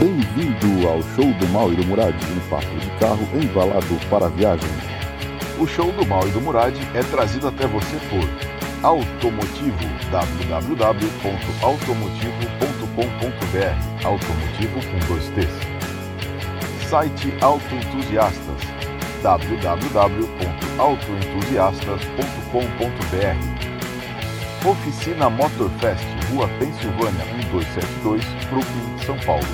Bem-vindo ao show do Mal e do Murad, um papo de carro embalado para viagem. O show do Mal e do Murad é trazido até você por Automotivo, www.automotivo.com.br Automotivo com dois T's. Site Autoentusiastas, www.autoentusiastas.com.br Oficina Motorfest, Rua Pensilvânia 1272, Brooklyn, São Paulo.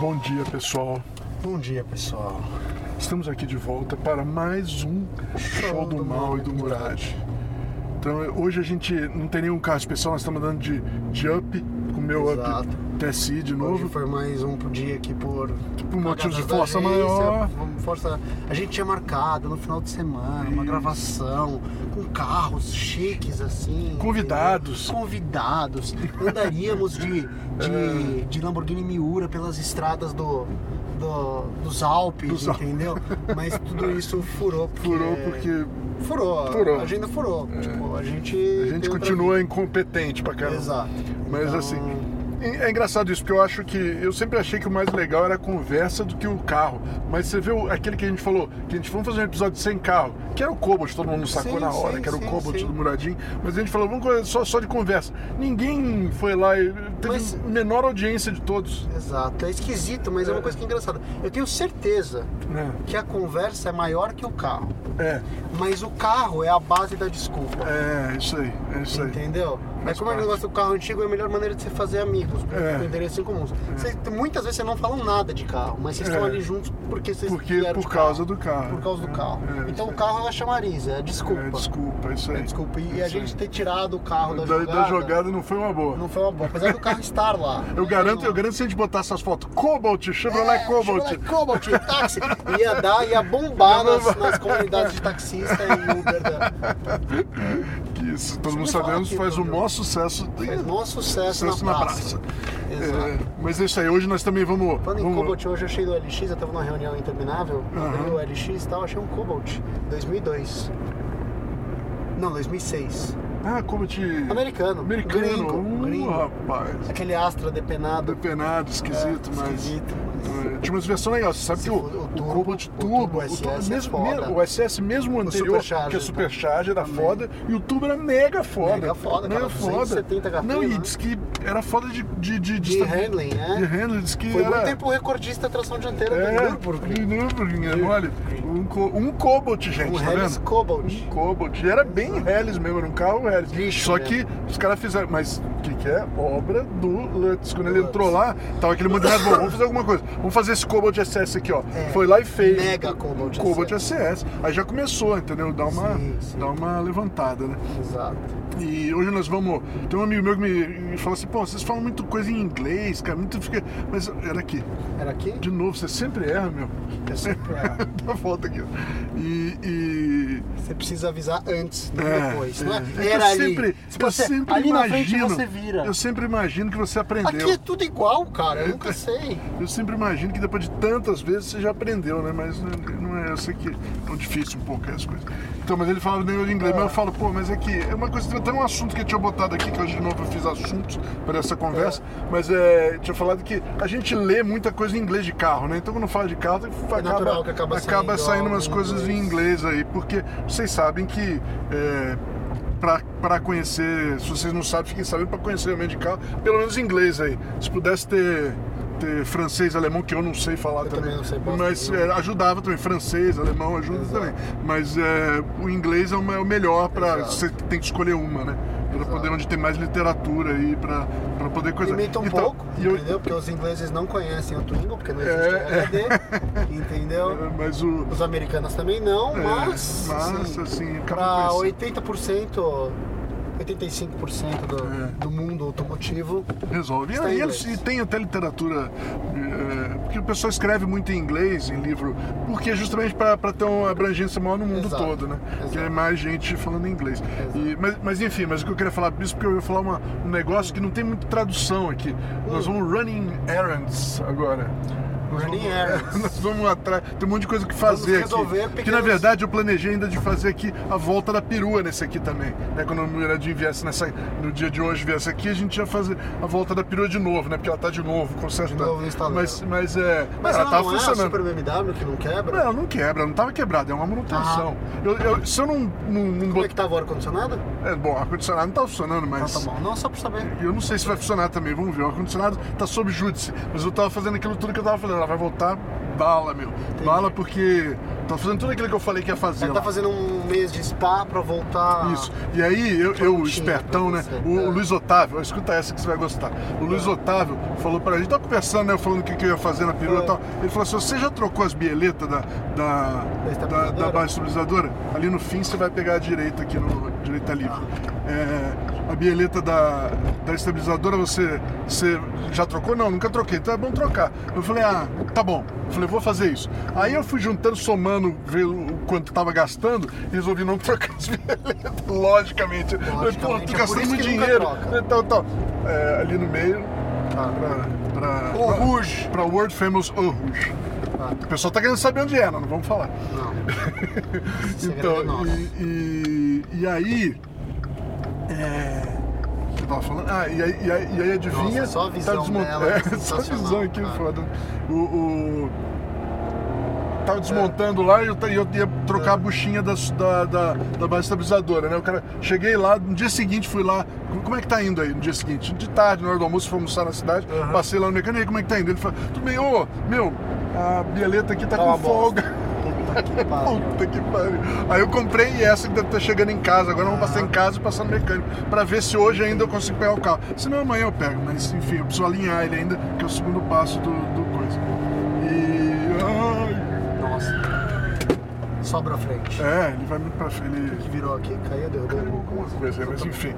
Bom dia, pessoal. Bom dia, pessoal. Estamos aqui de volta para mais um show do Mal e do Murad. Então, hoje a gente não tem nenhum carro especial, nós estamos andando de, de up meu Exato. up TSI de Hoje novo. foi mais um dia aqui por, Por motivos de força agência, maior. vamos- Força, a gente tinha marcado no final de semana uma Isso. gravação com carros chiques assim. Convidados. entendeu? Convidados. Andaríamos de, de, de Lamborghini Miura pelas estradas do, do- dos Alpes, Dos entendeu? Mas tudo isso furou porque. Furou porque Furou, Furou. a agenda furou. Tipo, a gente. a gente continua incompetente pra caramba. Exato. Mas Então, assim, é engraçado isso, porque eu acho que. Eu sempre achei que o mais legal era a conversa do que o carro. Mas você o- aquele que a gente falou, que a gente vamos fazer um episódio sem carro, que era o Cobalt, todo mundo sacou Sim, na hora, sim, que era sim, o Cobalt do Muradinho. Mas a gente falou, vamos só, só de conversa. Ninguém foi lá e teve Mas- menor audiência de todos. Exato, é esquisito, mas é, uma coisa que é engraçada. Eu tenho certeza né? que a conversa é maior que o carro, É, mas o carro é a base da desculpa. é, isso aí, é isso aí. Entendeu? Mas como é o parte. negócio do carro antigo, é a melhor maneira de você fazer amigos, com, É. com interesses em comuns. Vocês- muitas vezes vocês não falam nada de carro, mas vocês É. estão ali juntos porque vocês Porque por causa carro. do carro. Por causa do carro. É, então o carro é a chamariz, é a desculpa. É, desculpa, é isso aí. É desculpa. E a gente ter tirado o carro da, da, jogada, da jogada não foi uma boa. não foi uma boa. Apesar do carro estar lá. Eu É, garanto, não- eu garanto se a gente botar essas fotos Cobalt, Chevrolet É, Cobalt. Chevrolet Cobalt, táxi. Ia dar, ia bombar Ia nas, nas comunidades de taxista e Uber. Da, Que isso, todo mundo me fala sabemos, aqui, faz Bruno. maior sucesso. fez maior sucesso, Sucesso na na praça. Exato. É, mas é isso aí, hoje nós também vamos. Falando em vamos Cobalt, hoje eu achei do LX, eu tava numa reunião interminável, Aham. abri o LX e tal, achei um Cobalt, 2002. Não, 2006. Ah, Cobalt. Americano. Americano. Gringo, Uh, gringo. rapaz. Aquele Astra depenado. Depenado, esquisito, É, mas. esquisito, Tinha umas versões legais. Você sabe Se que o, o o turbo- Cobalt o Turbo, turbo o, turbo SS é mesmo, o SS mesmo anterior, Supercharger que é Supercharger, era foda, e o Turbo era mega foda. Mega foda, mega cara, foda. 270 HP, Não, e né? diz que era foda de. De, de, De handling, né? De handling, diz que Foi era. muito tempo recordista tração dianteira do É, Nürburgring. de Nürburgring, é mole. Um, um Cobalt, gente, Um tá Hellis vendo? Cobalt. Um Cobalt. E era bem Hellis mesmo, era um carro Hellis. Lixo Só mesmo. que os caras fizeram. Mas o que, que é? Obra do Lutz. Quando ele Lutz. entrou lá, tava aquele gente, bom, vamos fazer alguma coisa. Vamos fazer esse Cobalt SS aqui, ó. É. Foi lá e fez. Mega Cobalt Cobalt SS. Aí já começou, entendeu? Dá uma, Sim, sim. dá uma levantada, né? Exato. E hoje nós vamos. Tem um amigo meu que me, falou assim: pô, vocês falam muito coisa em inglês, cara. Muito fica. Mas era aqui. Era aqui? De novo, você sempre erra, meu. Eu sempre erro. Dá volta aqui. ó. E. e... Você precisa avisar antes, não É, depois. é. Não é, É que era eu ali. sempre, Se eu você- sempre ali imagino, na frente você vira. Eu sempre imagino que você aprendeu. Aqui é tudo igual, cara. Eu nunca sei. Eu sempre imagino que depois de tantas vezes você já aprendeu, né? Mas não é, eu sei que é tão difícil um pouco as coisas. Então, mas ele fala nem de inglês, mas eu falo, pô, mas é que é uma coisa, tem até um assunto que eu tinha botado aqui, que hoje de novo eu fiz assuntos para essa conversa, mas é, tinha falado que a gente lê muita coisa em inglês de carro, né? Então quando fala de carro, acaba, É natural que acaba saindo saindo umas coisas em inglês aí, porque vocês sabem que é, para conhecer, se vocês não sabem, fiquem sabendo para conhecer de carro, pelo menos inglês aí. Se pudesse ter, ter francês, alemão, que eu não sei falar Eu também, também não sei mas é, ajudava também, francês, alemão ajuda Exato. também. Mas é, o inglês é o me- o melhor para você tem que escolher uma, né? Para poder onde tem mais literatura aí para poder coisa. Limita um Então, pouco, eu- entendeu? Porque os ingleses não conhecem o Twingo, porque não existe É, HD, entendeu? mas o Os americanos também não, é, mas, mas assim, assim, para conhecendo. 80%, 85% do, É. do mundo automotivo, Resolve. E eles, e tem até literatura, é, porque o pessoal escreve muito em inglês em livro, porque é justamente para ter uma abrangência maior no mundo Exato. todo, né? Exato. Que é mais gente falando inglês. E, mas, mas enfim, mas o que eu queria falar disso, porque eu ia falar uma- um negócio que não tem muita tradução aqui. Nós Hum. vamos running errands agora. Nós Running vamos-. Nós vamos atrás. Tem um monte de coisa que fazer resolver aqui. Que na pequenos- verdade eu planejei ainda de fazer aqui a volta da perua nesse aqui também. Né? Quando o Miradinho viesse nessa, no dia de hoje viesse aqui, a gente ia fazer a volta da perua de novo, né? Porque ela tá de novo consertando. novo instalando. mas, mas é. Mas ela ela tava não é a funcionando. Super BMW que não quebra? Não, não quebra, não tava quebrada, é uma manutenção. Eu, eu- se eu não, não, não Como é botar. que tava o ar-condicionado? É, bom, o ar-condicionado não tá funcionando, Ah, mas. tá bom. Não, só pra saber. Eu não sei se vai funcionar também, vamos ver. O ar-condicionado tá sob júdice, mas eu tava fazendo aquilo tudo que eu tava fazendo. Ela vai voltar bala, meu. Bala porque. Tava fazendo tudo aquilo que eu falei que ia fazer. Lá. tá fazendo um mês de spa pra voltar. Isso. E aí, eu, eu espertão, né? O, É. Luiz Otávio, escuta essa que você vai gostar. O Luiz Otávio falou pra gente, tava conversando, né? Falando o que, que eu ia fazer na perua É. e tal. Ele falou assim: você já trocou as bieletas da, da, da, da base estabilizadora? Ali no fim você vai pegar a direita aqui no direita livre. É, a bieleta da, da estabilizadora você, você já trocou? Não, nunca troquei. Então é bom trocar. Eu falei, ah, tá bom. Eu falei, vou fazer isso. Aí eu fui juntando, somando, ver o quanto tava gastando e resolvi não trocar as bieletas, logicamente. Falei, pô, Logicamente, tô é gastando muito dinheiro. Então, tal. É, ali no meio, Tá. pra, pra, O pra- pra World Famous Eau Rouge. Tá. O pessoal tá querendo saber onde é, não, não vamos falar. Não. Então, nosso. e, e, e aí. É. Eu tava falando. Ah, e aí, e aí, e aí adivinha. Nossa, só a visão tá desmont- dela é É, só a visão aqui, cara. foda. O. o... Tava desmontando lá e eu, eu ia trocar a buchinha das- da, da, da base estabilizadora, né? O cara, cheguei lá, no dia seguinte fui lá. Como é que tá indo aí no dia seguinte? De tarde, na hora do almoço, fui almoçar na cidade, Aham. passei lá no mecânico, e aí, como é que tá indo? Ele falou, tudo bem, ô, meu, a bieleta aqui tá, Tá com uma bosta. Folga. Puta que pariu. Puta que pariu. Aí eu comprei essa que deve estar chegando em casa. Agora eu vou passar em casa e passar no mecânico. Pra ver se hoje ainda eu consigo pegar o carro. Se não, amanhã eu pego. Mas enfim, eu preciso alinhar ele ainda, que é o segundo passo do, do coisa. E. Ai, Nossa. Sobra a frente. é, ele vai muito pra frente. Ele Que virou aqui, caiu, derrubou. algumas coisas, mas enfim.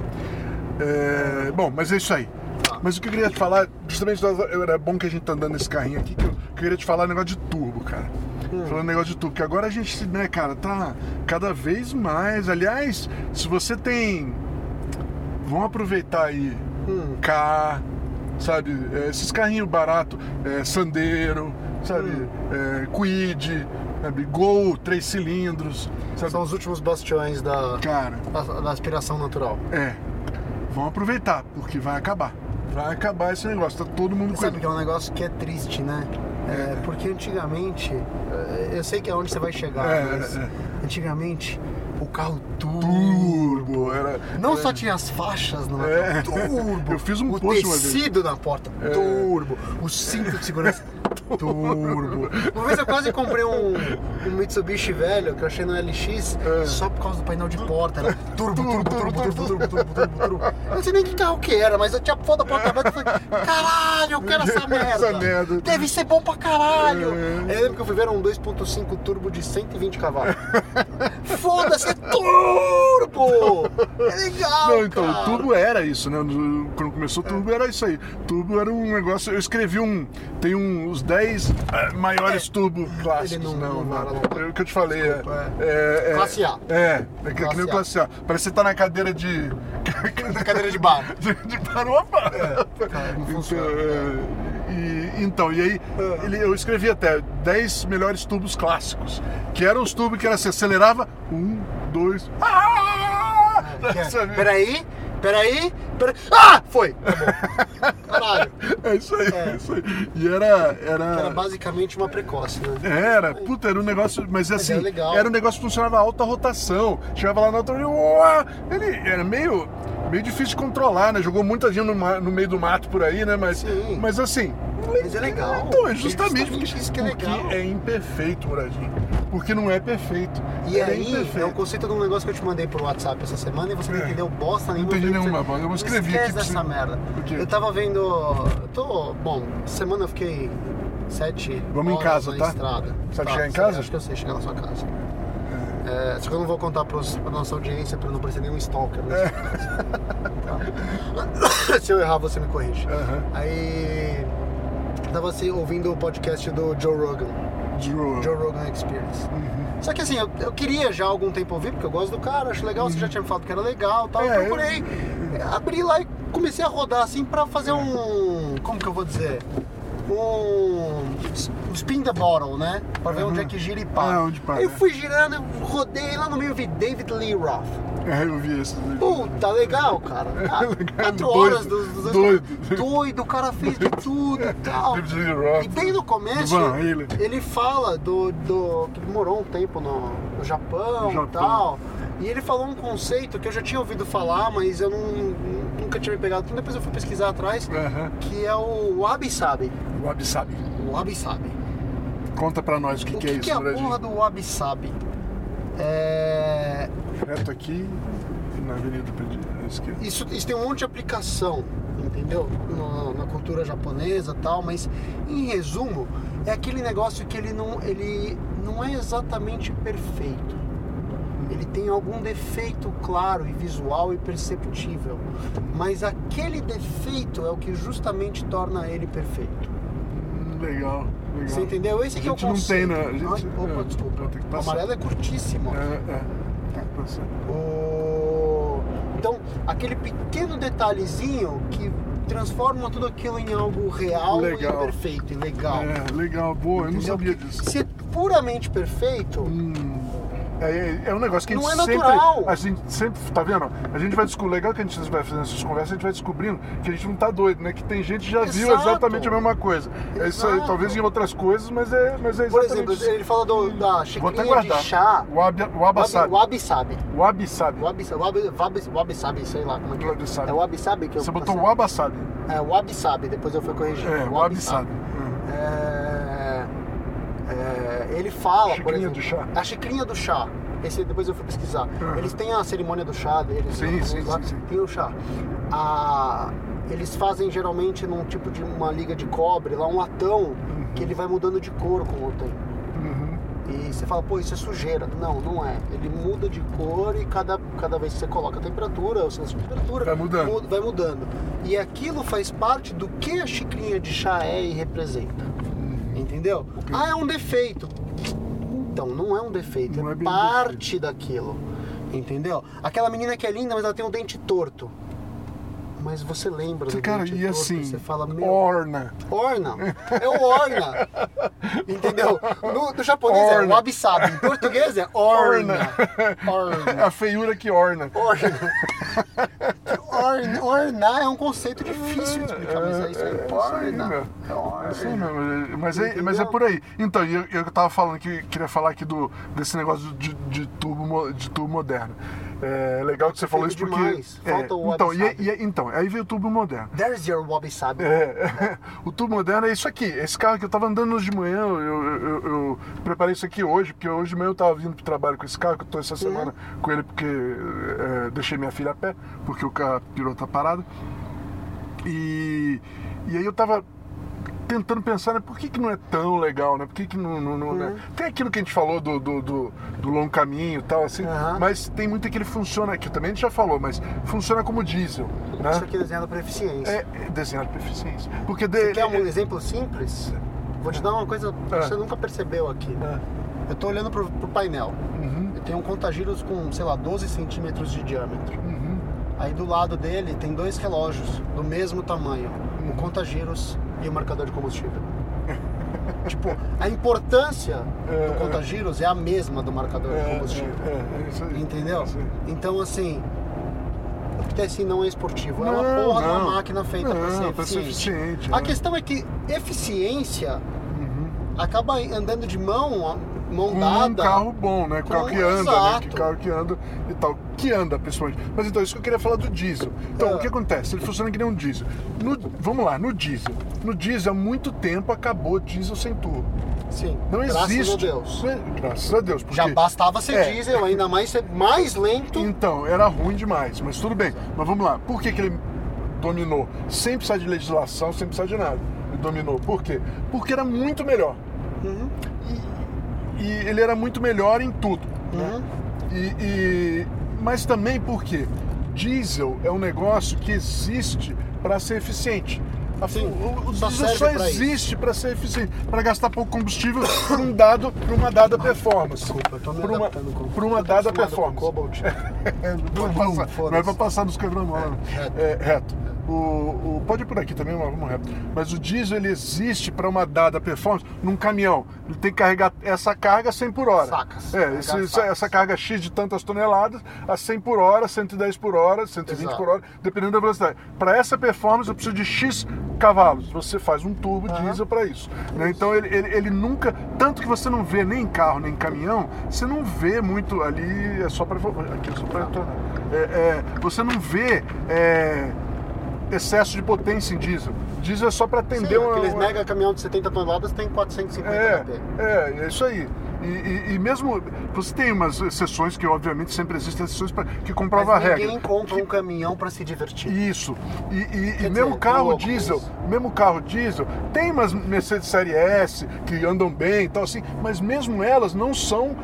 É, bom, mas é isso aí. Tá. Mas o que eu queria te falar, justamente era bom que a gente tá andando nesse carrinho aqui, que eu, que eu queria te falar é negócio de turbo, cara. Hum. Falando negócio de turbo, que agora a gente, né, cara, tá cada vez mais. Aliás, se você tem. Vamos aproveitar aí Hum. K, sabe? é, esses carrinhos baratos, é, Sandero, sabe? Hum. É, Quid, sabe? Gol, três cilindros, sabe? São os últimos bastiões da, Cara, da, da aspiração natural. é. Vamos aproveitar, porque vai acabar. Vai acabar esse negócio, tá todo mundo Você sabe que é um negócio que é triste, né? É, porque antigamente, é, eu sei que é onde você vai chegar, É, mas é, é. antigamente o carro turbo. Turbo, era. Não é, só tinha as faixas no É. turbo. Eu fiz um o tecido na porta, É. turbo. O cinto de segurança, turbo. Uma vez eu quase comprei um, um Mitsubishi velho que eu achei no LX É. só por causa do painel de porta. Era turbo, turbo, turbo, turbo, turbo, turbo, turbo, turbo. Eu não sei nem que carro que era, mas eu tinha foto da porta aberta e falei, caralho, eu quero essa merda. Essa merda. Deve ser bom pra caralho. É. Aí eu lembro que eu fui ver um 2.5 turbo de 120 cavalos. Foda-se, é turbo! É legal, Não, então, cara. turbo era isso, né? Quando começou turbo era isso aí. Turbo era um negócio. Eu escrevi um. Tem um, os 10 eh, maiores É. turbo clássicos. Ele não- não, não. É o que eu te falei. é- Desculpa, é, é- Classe A. É, é que, nem o classe A. Parece que você tá na cadeira de. Na cadeira de bar. de, de paropa. cara, não então, funciona. é, e, então, e aí ele- eu escrevi até 10 melhores tubos clássicos. Que eram os tubos que era assim, acelerava. Um, dois. Ah! É? Peraí, peraí, peraí. Ah! Foi! Tá. Caralho. É isso aí, É. é isso aí. E era. Que Era Era. basicamente uma precoce, né? Era, puta, era um negócio, mas assim, era legal. era um negócio que funcionava a alta rotação. Chegava lá na rotação, ele era meio, meio difícil de controlar, né? Jogou muita gente no, no meio do mato por aí, né? Mas, Sim. mas assim. Mas é legal. Então, é É justamente, porque, isso que é porque legal. é imperfeito, Muradinho. Porque não é perfeito. E Era aí, imperfeito. é o conceito de um negócio que eu te mandei por WhatsApp essa semana e você não É. entendeu bosta nenhuma. entendi Eu falei nenhuma, você, eu não escrevi esquece aqui você. merda. Eu tava vendo. Eu tô. Bom, semana eu fiquei sete. Vamos em casa, na tá? estrada. Sabe Tá, chegar em casa? Acho que eu sei chegar na sua casa. É, só que eu não vou contar pra nossa audiência pra não parecer nenhum stalker. na É. Tá? Se eu errar, você me corrige. Aí. Eu Tava assim, ouvindo o podcast do Joe Rogan. Drew. Joe Rogan Experience. Uhum. Só que assim, eu, eu queria já há algum tempo ouvir, porque eu gosto do cara, acho legal, você já tinha me falado que era legal e tal. É, eu procurei, abri lá e comecei a rodar assim pra fazer um. Como que eu vou dizer? um spin the bottle, né? Pra ver onde é que gira e para. Ah, onde para, Eu né? fui girando, eu rodei lá no meio, eu vi David Lee Roth. É, eu vi esse. Puta, legal, cara. Ah, Legal, Quatro doido, horas dos, dos doido. doido, o cara fez de tudo e tal. Roth. E bem no começo, Do ele fala do, do. que ele morou um tempo no, no Japão, e tal. E ele falou um conceito que eu já tinha ouvido falar, mas eu não, nunca tinha me pegado. Então depois eu fui pesquisar atrás, Aham. que é o Wabi Sabi. O Wabi Sabi. O Wabi Sabi. Conta pra nós o que, o que, que, é isso, que é a porra do Wabi Sabi? É. Reto aqui na Avenida à esquerda. Isso, isso tem um monte de aplicação, entendeu? Na, na cultura japonesa e tal, mas em resumo, é aquele negócio que ele não, ele não é exatamente perfeito. Ele tem algum defeito claro e visual e perceptível, mas aquele defeito é o que justamente torna ele perfeito. Hum, Legal, legal. Você entendeu? Esse A que é o gente não conceito. tem, né? A gente- opa, é, desculpa. O amarelo é curtíssimo. É, é. Tem que passar. O- Então, aquele pequeno detalhezinho que transforma tudo aquilo em algo real Legal. e perfeito e legal. É, legal, boa, eu não sabia disso. Se é puramente perfeito, Hum, é, é- é um negócio que a Não gente é sempre. natural. A gente sempre, tá vendo? A gente vai descobrir, legal que a gente vai fazendo essas conversas, a gente vai descobrindo que a gente não tá doido, né? Que tem gente que já viu Exato. exatamente a mesma coisa. É isso aí, talvez em outras coisas, mas é, mas é por exemplo, ele fala do- da xicrinha de chá. O wabi- o wabi-sabi. Wabi wabi-sabi. Wabi wabi, wabi, wabi sabe, sei lá como é que é. Wabi-sabi. É o wabi sabe que eu Você botou wabi-sabi. É, o wabi sabe, depois eu fui corrigir. É, o wabi-sabi. É, é, ele fala, por exemplo, do chá. a xicrinha do chá. Esse depois eu fui pesquisar. Uhum. Eles têm a cerimônia do chá deles. Sim, japoneses sim, lá, sim. Tem o chá. A- eles fazem geralmente num tipo de uma liga de cobre, lá um latão, que ele vai mudando de cor com o tempo. Uhum. E você fala, pô, isso é sujeira. Não, não é. Ele muda de cor e cada, cada vez que você coloca a temperatura, ou sensação de temperatura, Vai mudando. muda- vai mudando. E aquilo faz parte do que a xicrinha de chá é e representa. Entendeu? Ah, é um defeito. Então, não é um defeito, Não é, é parte daquilo. Entendeu? Aquela menina que é linda, mas ela tem um dente torto. Mas você lembra do Cara, e assim, você fala, meu, orna. Orna. É o Orna. Entendeu? No, no japonês é Orna. wabi-sabi. Em português é Orna. É Orna. a feiura que orna. Orna. Orna. Ornar é um conceito difícil de explicar, mas é isso aí. É, é Orna. É Orna. É mesmo, mas é, mas é por aí. Então, eu, eu tava falando que queria falar aqui do, desse negócio de, de, tubo, de tubo moderno. É legal que você falou isso Feito porque. demais. é, Falta o então, e, e- então, aí veio o tubo moderno. There's your wabi-sabi. É, o tubo moderno é isso aqui. Esse carro que eu tava andando hoje de manhã, eu, eu- eu- eu preparei isso aqui hoje, porque hoje de manhã eu tava vindo pro trabalho com esse carro, que eu tô essa semana com ele porque é, deixei minha filha a pé, porque o carro pirou tá parado. E, e aí eu tava tentando pensar, né, por que, que não é tão legal, né? Por que, que não. não- não- né? Tem aquilo que a gente falou do, do, do, do longo caminho e tal, assim, Aham. mas tem muito que ele funciona aqui, também a gente já falou, mas funciona como diesel. Né? Isso aqui é desenhado para eficiência. É, é desenhado para eficiência. Porque Você de, quer um exemplo simples? Vou te dar uma coisa que É. você nunca percebeu aqui. É. Eu tô olhando pro, pro painel. Uhum, Eu tenho um contagiros com, sei lá, 12 centímetros de diâmetro. uhum. Aí do lado dele tem dois relógios do mesmo tamanho, o contagiros e o marcador de combustível. tipo, a importância É, do é. contagiros é a mesma do marcador de É, combustível. é, é, é. Entendeu? Então assim, o TSI não é esportivo, é uma Não, porra de uma não. máquina feita para ser Não, pra ser eficiente. eficiente, A né? questão é que eficiência Uhum. acaba andando de mão, mão Com dada. um carro bom, né? Com carro que anda, né? exato. Que carro que anda e tal. Que anda, principalmente. Mas então, isso que eu queria falar do diesel. Então, É. o que acontece? Ele funciona que nem um diesel. No- vamos lá, no diesel. No diesel, há muito tempo acabou diesel sem turbo. Sim, Não graças existe. a Deus. Não é- Graças a Deus. Já bastava ser É. diesel, ainda mais ser mais lento. Então, era ruim demais, mas tudo bem. Mas vamos lá, por que, que ele dominou? Sem precisar de legislação, sem precisar de nada. Ele dominou. Por quê? Porque era muito melhor. Uhum, E, e ele era muito melhor em tudo. né? uhum. E, e- mas também porque diesel é um negócio que existe para ser eficiente. A- Sim, o, o só diesel só existe para ser eficiente, para gastar pouco combustível por um dado, por uma dada performance. Desculpa, eu tô me por uma, com por uma dada com performance. Cobalt. Não, é pra passar- nos quebra-mola. É, reto. É, reto. O, o- pode ir por aqui também, mas vamos reto. Mas o diesel ele existe para uma dada performance num caminhão. Ele tem que carregar essa carga a 100 por hora. Sacas. É, esse- sacas. essa carga X de tantas toneladas a 100 por hora, 110 por hora, 120 Exato. por hora, dependendo da velocidade. Para essa performance eu preciso de X cavalos. Você faz um turbo Aham. diesel para isso. né? Então ele, ele, ele nunca. Tanto que você não vê nem em carro, nem em caminhão, você não vê muito ali, é só para. Aqui é só para retornar. É, é, você não vê é, excesso de potência em diesel. Diesel é só para Sim, atender uma. aqueles mega caminhão de 70 toneladas tem 450 é, HP. é, é isso aí. E, e- e mesmo. Você tem umas exceções que, obviamente, sempre existem exceções pra, que comprovam a regra. ninguém compra um caminhão pra se divertir. Isso. E, e- e Quer mesmo dizer, carro diesel, isso. mesmo carro diesel, tem umas Mercedes Série S que andam bem e tal assim, mas mesmo elas não são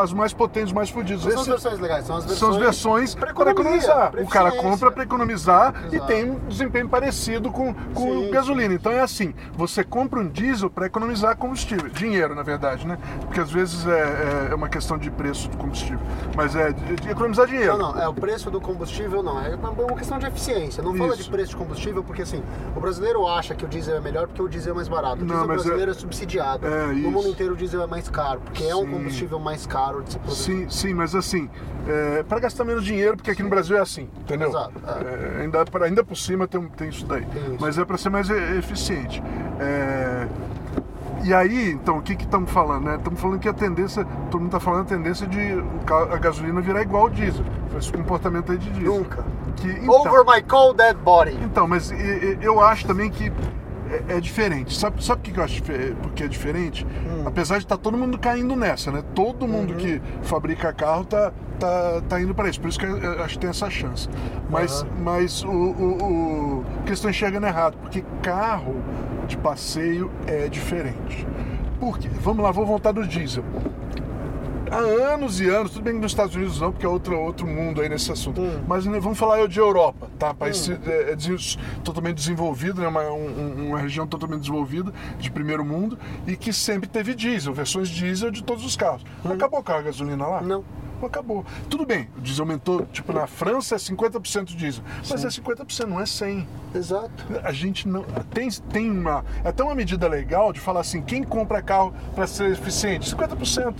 as mais potentes, mais fodidas. São as Esse- versões legais, são as versões, são as versões para economizar. o cara compra para economizar e Exato. tem um desempenho parecido com, com Sim, gasolina. Então é assim: você compra um diesel para economizar combustível, dinheiro, na verdade, né? Porque às vezes é, é uma questão de preço do combustível, mas é de, de economizar dinheiro. Não, não, é o preço do combustível, não. É uma uma questão de eficiência. Não fala Isso. de preço de combustível porque, assim, o brasileiro acha que o diesel é melhor porque o diesel é mais barato. O diesel mas é- brasileiro é, subsidiado. É, no isso. mundo inteiro o diesel é mais caro, porque é um Sim. combustível mais caro de se produzir. Sim, sim, mas assim, é, para gastar menos dinheiro, porque aqui no Brasil é assim, entendeu? Exato, É, ainda, pra- ainda por cima tem, tem isso daí. Tem isso. Mas é para ser mais eficiente. É, e aí, então, o que que estamos falando? né? Estamos falando que a tendência, todo mundo está falando a tendência de a gasolina virar igual ao diesel. Esse comportamento aí de diesel. Nunca. Que, então, Over my cold dead body. então, mas e- e- eu acho também que é, é diferente. Sabe, sabe o que eu acho porque é diferente? Hum. Apesar de estar todo mundo caindo nessa, né? Todo Uhum. mundo que fabrica carro tá, tá, tá indo para isso. Por isso que eu acho que tem essa chance. Mas, Aham. mas o, o, o- o que estão enxergando errado, porque carro de passeio é diferente. Por quê? Vamos lá, vou voltar do diesel. Há anos e anos, tudo bem que nos Estados Unidos não, porque é outro, outro mundo aí nesse assunto. Hum. Mas né, vamos falar eu de Europa, tá? País é, é des- totalmente desenvolvido, né? uma, um- uma região totalmente desenvolvida, de primeiro mundo, e que sempre teve diesel, versões diesel de todos os carros. Acabou o carro a gasolina lá? Hum. Acabou. Tudo bem, o diesel aumentou, tipo na França é 50% diesel, mas é 50%, não é 100%. Exato. A gente não. Tem, tem uma. É até uma medida legal de falar assim: quem compra carro para ser eficiente? 50%.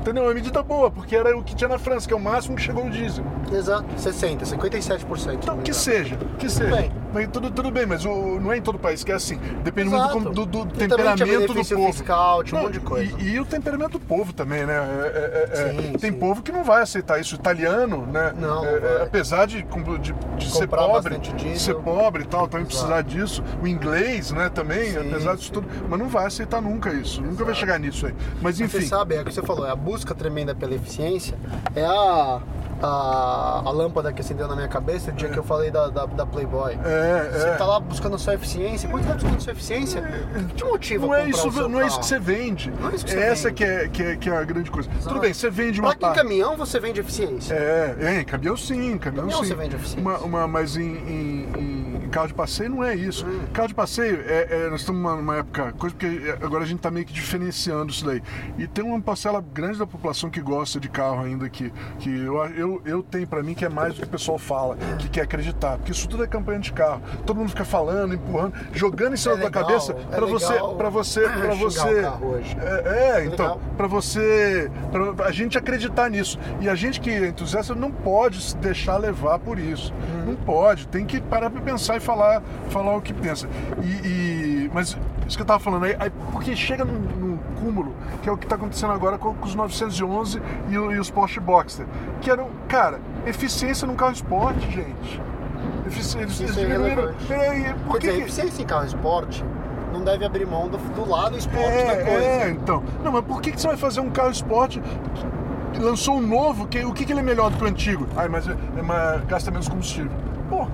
Entendeu? É uma medida boa, porque era o que tinha na França, que é o máximo que chegou o diesel. Exato. 60, 57%. Então, que me seja, que seja. bem. Mas tudo, tudo bem, mas o, não é em todo país que é assim. Depende muito Exato. do, do- do tinha temperamento do povo. fiscal, tinha um Não, monte de coisa. E, e o temperamento do povo também, né? É- é- é- é- Sim, tem sim. povo que não vai aceitar isso. Italiano, né? Não, É- apesar de, de, de ser pobre, diesel. ser pobre e tal, também Exato. precisar disso. O inglês, né, também, Sim, apesar disso tudo. Mas não vai aceitar nunca isso. Nunca vai chegar nisso aí. Mas enfim. Você sabe, é que você falou, é a busca tremenda pela eficiência. É a, a, a lâmpada que acendeu na minha cabeça o dia que eu falei da, da, da Playboy. É, Você é. tá lá buscando sua eficiência. Quando você tá buscando sua eficiência, o que te motiva Não a é, isso, não é isso carro? que você vende. Não é isso que você Essa vende. que é, que, é, que é a grande coisa. Exato. Tudo bem, você vende uma Pra parte. caminhão, você vende eficiência. É, é, caminhão sim, caminhão, Caminhão sim. você vende eficiência. Uma, uma- mas em, em- em carro de passeio não é isso. Hum. Carro de passeio, é, é, nós estamos numa, numa época, coisa porque agora a gente está meio que diferenciando isso daí. E tem uma parcela grande da população que gosta de carro ainda, que, que eu, eu, eu tenho para mim que é mais do que o pessoal fala, que quer acreditar. Porque isso tudo é campanha de carro. Todo mundo fica falando, empurrando, jogando em cima É da legal, cabeça é para você, para você, para você. hoje. É, é, então, para você, pra a gente acreditar nisso. E a gente que é entusiasta não pode se deixar levar por isso. Uhum. Não pode, tem que parar para pensar e falar, falar o que pensa. E, e- mas isso que eu tava falando aí, aí porque chega num, num cúmulo, que é o que tá acontecendo agora com, com os 911 e, e os Porsche Boxster, que eram, cara, eficiência num carro esporte, gente. Efici- Eles, eles é diminuíram. e por que eficiência em carro esporte não deve abrir mão do, do lado esporte da É, coisa. é, então. Não, mas por que, que você vai fazer um carro esporte? que Lançou um novo, que, o que, que ele é melhor do que o antigo? Ai, mas é, é mais- gasta menos combustível. Pô,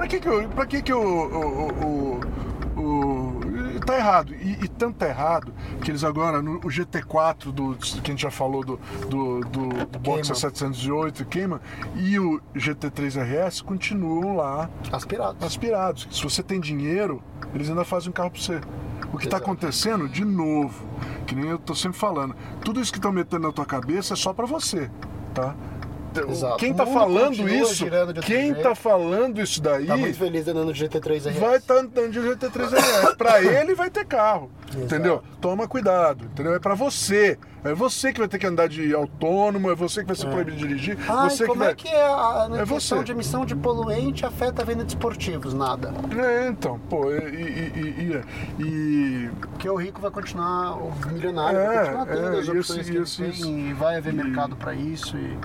pra que que, eu- pra que, que o, o, o, o- Tá errado. E, e tanto tá errado que eles agora, no, o GT4 do, que a gente já falou do, do, do Boxer Cayman. 708 Cayman e o GT3 RS continuam lá Aspirados. aspirados. Se você tem dinheiro, eles ainda fazem um carro para você. O que está acontecendo, de novo, que nem eu tô sempre falando, tudo isso que estão metendo na tua cabeça é só para você, tá? Exato. quem tá falando isso, quem jeito. tá falando isso daí, Tá muito feliz andando de GT3 RS. vai estar andando de GT3 RS. Pra ele vai ter carro, Exato. entendeu? Toma cuidado, entendeu? É pra você. É você que vai ter que andar de autônomo, é você que vai ser proibido de dirigir, Ai, você como que vai... é que é a, a É você. de emissão de poluente afeta a venda de esportivos? Nada. É, então, pô, e... e, e, e- Porque o rico vai continuar, o milionário É, vai continuar tendo é, as opções isso, que ele isso, tem isso. e vai haver mercado pra isso. E...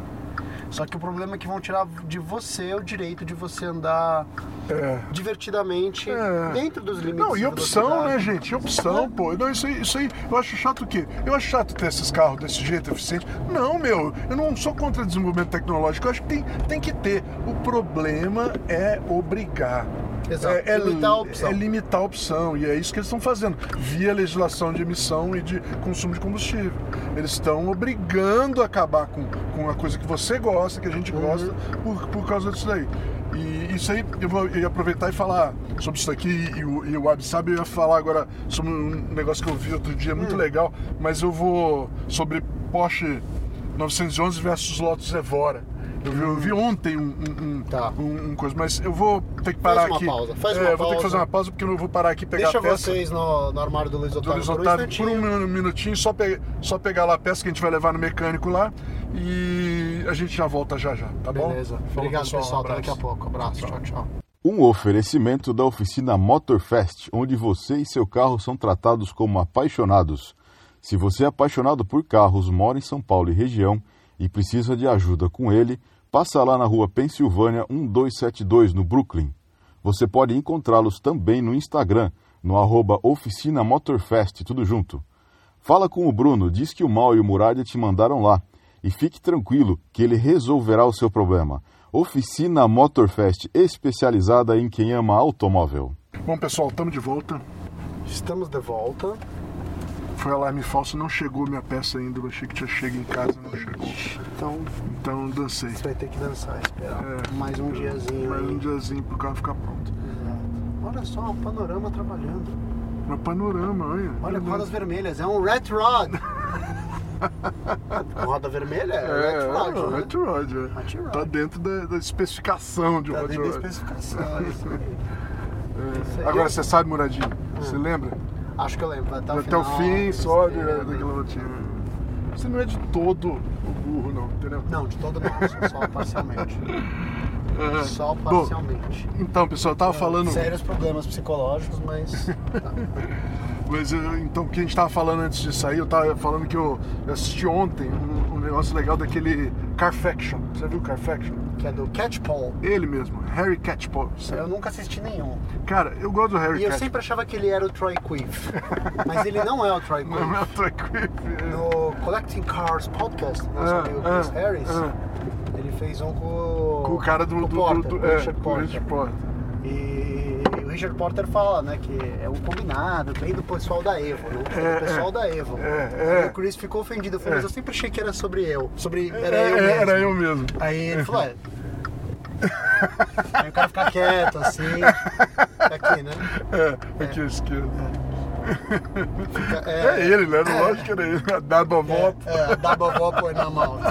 Só que o problema é que vão tirar de você o direito de você andar é. divertidamente É. dentro dos limites Não, e opção, né, gente? E opção, pô. Não, isso aí, isso aí, eu acho chato o quê? Eu acho chato ter esses carros desse jeito eficiente. Não, meu, eu não sou contra desenvolvimento tecnológico. Eu acho que tem, tem que ter. O problema é obrigar. Exato, É, é limitar a opção. É limitar a opção. E é isso que eles estão fazendo, via legislação de emissão e de consumo de combustível. Eles estão obrigando a acabar com, com a coisa que você gosta, que a gente gosta, Uhum. por, por causa disso daí. E isso aí, eu vou aproveitar e falar sobre isso aqui, e o, e o eu ia falar agora sobre um negócio que eu vi outro dia, Hum. muito legal, mas eu vou sobre Porsche 911 versus Lotus Evora. Eu vi, eu vi ontem um, um, um, Tá. um- um coisa, mas eu vou ter que parar uma aqui. pausa, faz É, uma eu vou ter que pausa. fazer uma pausa porque eu não vou parar aqui e pegar Deixa a peça vocês no, no armário do Luiz do Otávio Luiz por um Otávio por um minutinho, só, pe- só pegar lá a peça que a gente vai levar no mecânico lá e a gente já volta já já, tá bom? Beleza. Obrigado, pessoal. um Até daqui a pouco. Abraço. Tchau, tchau. Um oferecimento da oficina Motorfest, onde você e seu carro são tratados como apaixonados. Se você é apaixonado por carros, mora em São Paulo e região e precisa de ajuda com ele, passa lá na rua Pensilvânia 1272, no Brooklyn. Você pode encontrá-los também no Instagram, no arroba Oficina Motorfest, tudo junto. Fala com o Bruno, diz que o Mal e o Muralha te mandaram lá. E fique tranquilo que ele resolverá o seu problema. Oficina Motorfest, especializada em quem ama automóvel. Bom, pessoal, estamos de volta. Estamos de volta. Foi alarme falso, não chegou minha peça ainda. Eu achei que tinha chego em casa, não chegou. Então, Então dancei. você vai ter que dançar, esperar É. mais um diazinho Mais aí. um diazinho pro carro ficar pronto. Exato. Olha só, o panorama trabalhando. Meu panorama, olha. Olha, rodas vermelhas. É um Red Rod. Roda vermelha é, É, Red Rod, é, né? Hot Rod, é. Rod. Tá dentro da, da especificação de um Tá Hot dentro da Rod. especificação. é isso aí. É. Agora você sabe, Muradinho? Você lembra? Acho que eu lembro. Até o Até o final, fim, sobe besteira, é, daquela rotina. Você não é de todo o burro, não, entendeu? Não, de todo não, só parcialmente. É. Só Bom, parcialmente. então, pessoal, eu tava falando. Sérios problemas psicológicos, mas. tá. Mas eu- então, o que a gente tava falando antes de sair, eu tava falando que eu assisti ontem um, um negócio legal daquele Carfaction. Você viu Carfaction? Que é do Catchpole. Ele mesmo, Harry Catchpole. Eu nunca assisti nenhum. Cara, eu gosto do Harry E eu Catchpole. sempre achava que ele era o Troy Quiff. Mas ele não é o Troy Não é Quiff. tranquilo. No Collecting Cars Podcast, nosso Ah, amigo ah, Chris Harris, ah. ele fez um com, Com o cara do, o do, do, do, com o é, Richard o Porter. Richard Porter. E o Richard Porter fala, né, que é um combinado, bem do pessoal da Evo, né? É, o pessoal é. da Evo. É, é. O Chris ficou ofendido, falou, É. mas eu sempre achei que era sobre eu, sobre É, era eu mesmo. Era eu mesmo. Aí ele falou, é. Aí o cara fica quieto, assim, fica aqui, né? É, aqui à esquerda. Fica- É, ele, né? Lógico que era ele. Dava a volta. É, é, double vapor na mouth.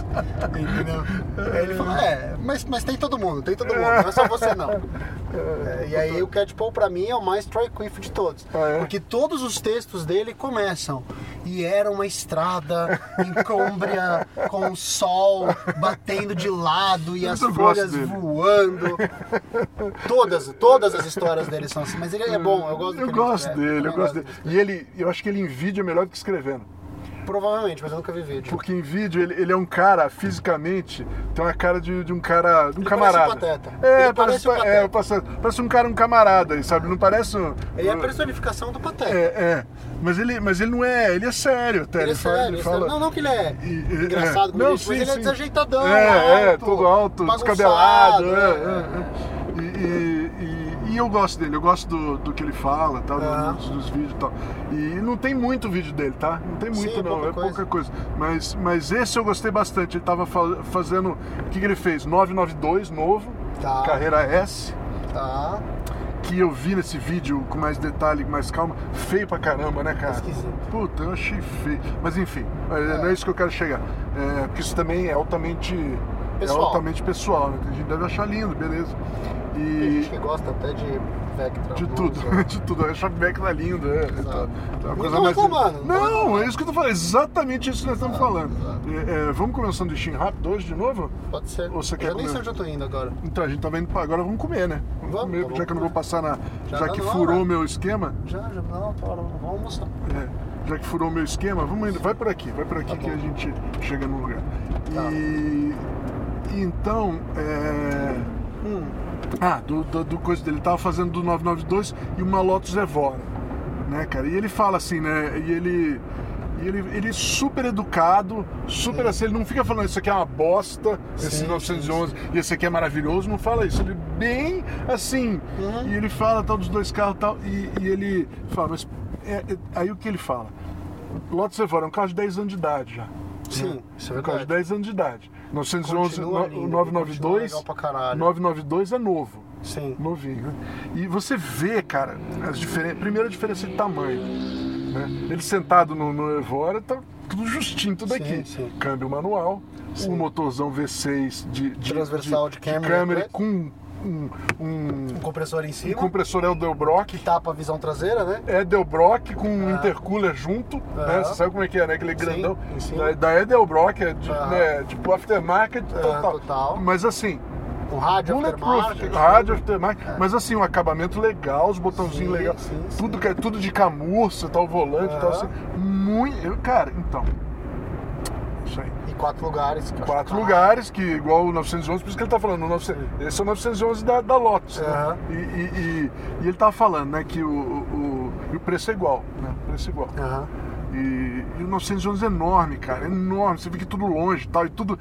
Entendeu? Aí ele falou, é, mas, mas tem todo mundo, tem todo mundo, não é só você não. É, e aí o Catpole pra mim é o mais Troy Quiff de todos. Ah, é? Porque todos os textos dele começam. E era uma estrada em Cômbria, com o sol batendo de lado e as folhas voando. Todas, todas as histórias dele são assim, mas ele é bom, eu gosto Eu gosto dele, eu gosto dele. E ele, eu acho que ele é melhor do que escrevendo. Provavelmente, mas eu nunca vi vídeo. Porque em vídeo ele, ele é um cara, fisicamente, tem uma cara de, de um cara, de um Ele camarada. parece um pateta. É, Ele parece, parece um é, parece, parece um cara, um camarada, sabe? Não parece um... Ele é a personificação do Pateta. É, é. Mas ele, mas ele não é, ele é sério até. Ele é fala- sério, ele ele é fala- sério. Não, não que ele é E- e- engraçado, é. Não, ele diz, mas sim, ele é sim. desajeitadão, É, é, alto, tudo alto, descabelado. é, é. é, é. E, e- e- eu gosto dele, eu gosto do, do que ele fala, tal, dos, dos vídeos e tal. E não tem muito vídeo dele, tá? Não tem muito Sim, é não, pouca é coisa. pouca coisa. Mas, mas esse eu gostei bastante. Ele tava fa- fazendo. O que, que ele fez? 992 novo, Tá. carreira S. Tá. Que eu vi nesse vídeo com mais detalhe, com mais calma, feio pra caramba, né, cara? Esquisito. Puta, eu achei feio. Mas enfim, é, não é isso que eu quero chegar. É, porque isso também é altamente Pessoal. é altamente pessoal, né? Tem gente deve achar lindo, beleza. Tem E gente que gosta até de Vectra. de tudo, de tudo. Acho que Vectra lindo, é. Então, é coisa mais. não Não, é isso que eu tô falando, exatamente isso que nós estamos falando. exato. É, é, vamos comer um sanduichinho rápido hoje de novo? Pode ser. Ou você eu quer já nem comer? sei onde eu tô indo agora. Então, a gente tá vendo. Agora vamos comer, né? Vamos, Vamos, comer, tá já que eu não vou passar na. Já Já, tá que furou o meu esquema. Já, já, não, tá, vamos almoçar. É, já que furou o meu esquema, vamos indo. Vai por aqui, vai por aqui Tá que bom. a gente chega no lugar. Tá. E, e então, é, Hum, ah, do, do, do coisa dele, ele tava fazendo do 992 e uma Lotus Evora, né, cara? E ele fala assim, né? E ele. E ele, ele é super educado, super Sim. assim, ele não fica falando isso aqui é uma bosta, esse Sim, 911, e esse aqui é maravilhoso, não fala isso. Ele bem assim, Uhum. e ele fala tal dos dois carros e tal, e, e ele fala, mas é- é- aí o que ele fala? Lotus Evora é um carro de 10 anos de idade já. sim, isso é Um carro de verdade. 10 anos de idade. 911, Continua no- lindo, continua 992, legal pra caralho. 992 é novo Sim. novinho. né? E você vê, cara, as diferen... primeira diferença de tamanho. Né? Ele sentado no, no Evora, tá tudo justinho, tudo Sim, aqui. sim. Câmbio manual, Sim. um motorzão V6 de, de Transversal de Camry, Camry né? com um, um, Um compressor em um cima, compressor Edelbrock. que tapa a visão traseira, né? Edelbrock com um Ah. intercooler junto, né? Aham. Você sabe como é que é, né? Aquele Sim, grandão em cima. da, da Edelbrock, é de, Aham. né, tipo aftermarket Ah, total. total. Mas assim, Um rádio aftermarket. rádio aftermarket, mas assim, um acabamento legal, os botãozinhos Sim, legais, sim, sim. tudo, que é- tudo de camurça, tal, volante e tal, assim, muito, cara, então, isso aí. Quatro lugares. Quatro do lugares, que igual o 911, por isso que ele tá falando, o 900, esse é o 911 da, da Lotus, né? Aham. e, e- e- ele tava falando, né, que o, o, o- preço é igual, né, o preço é igual. Aham. E, e o 911 é enorme, cara, é enorme. Você vê que tudo longe e tal, e tudo.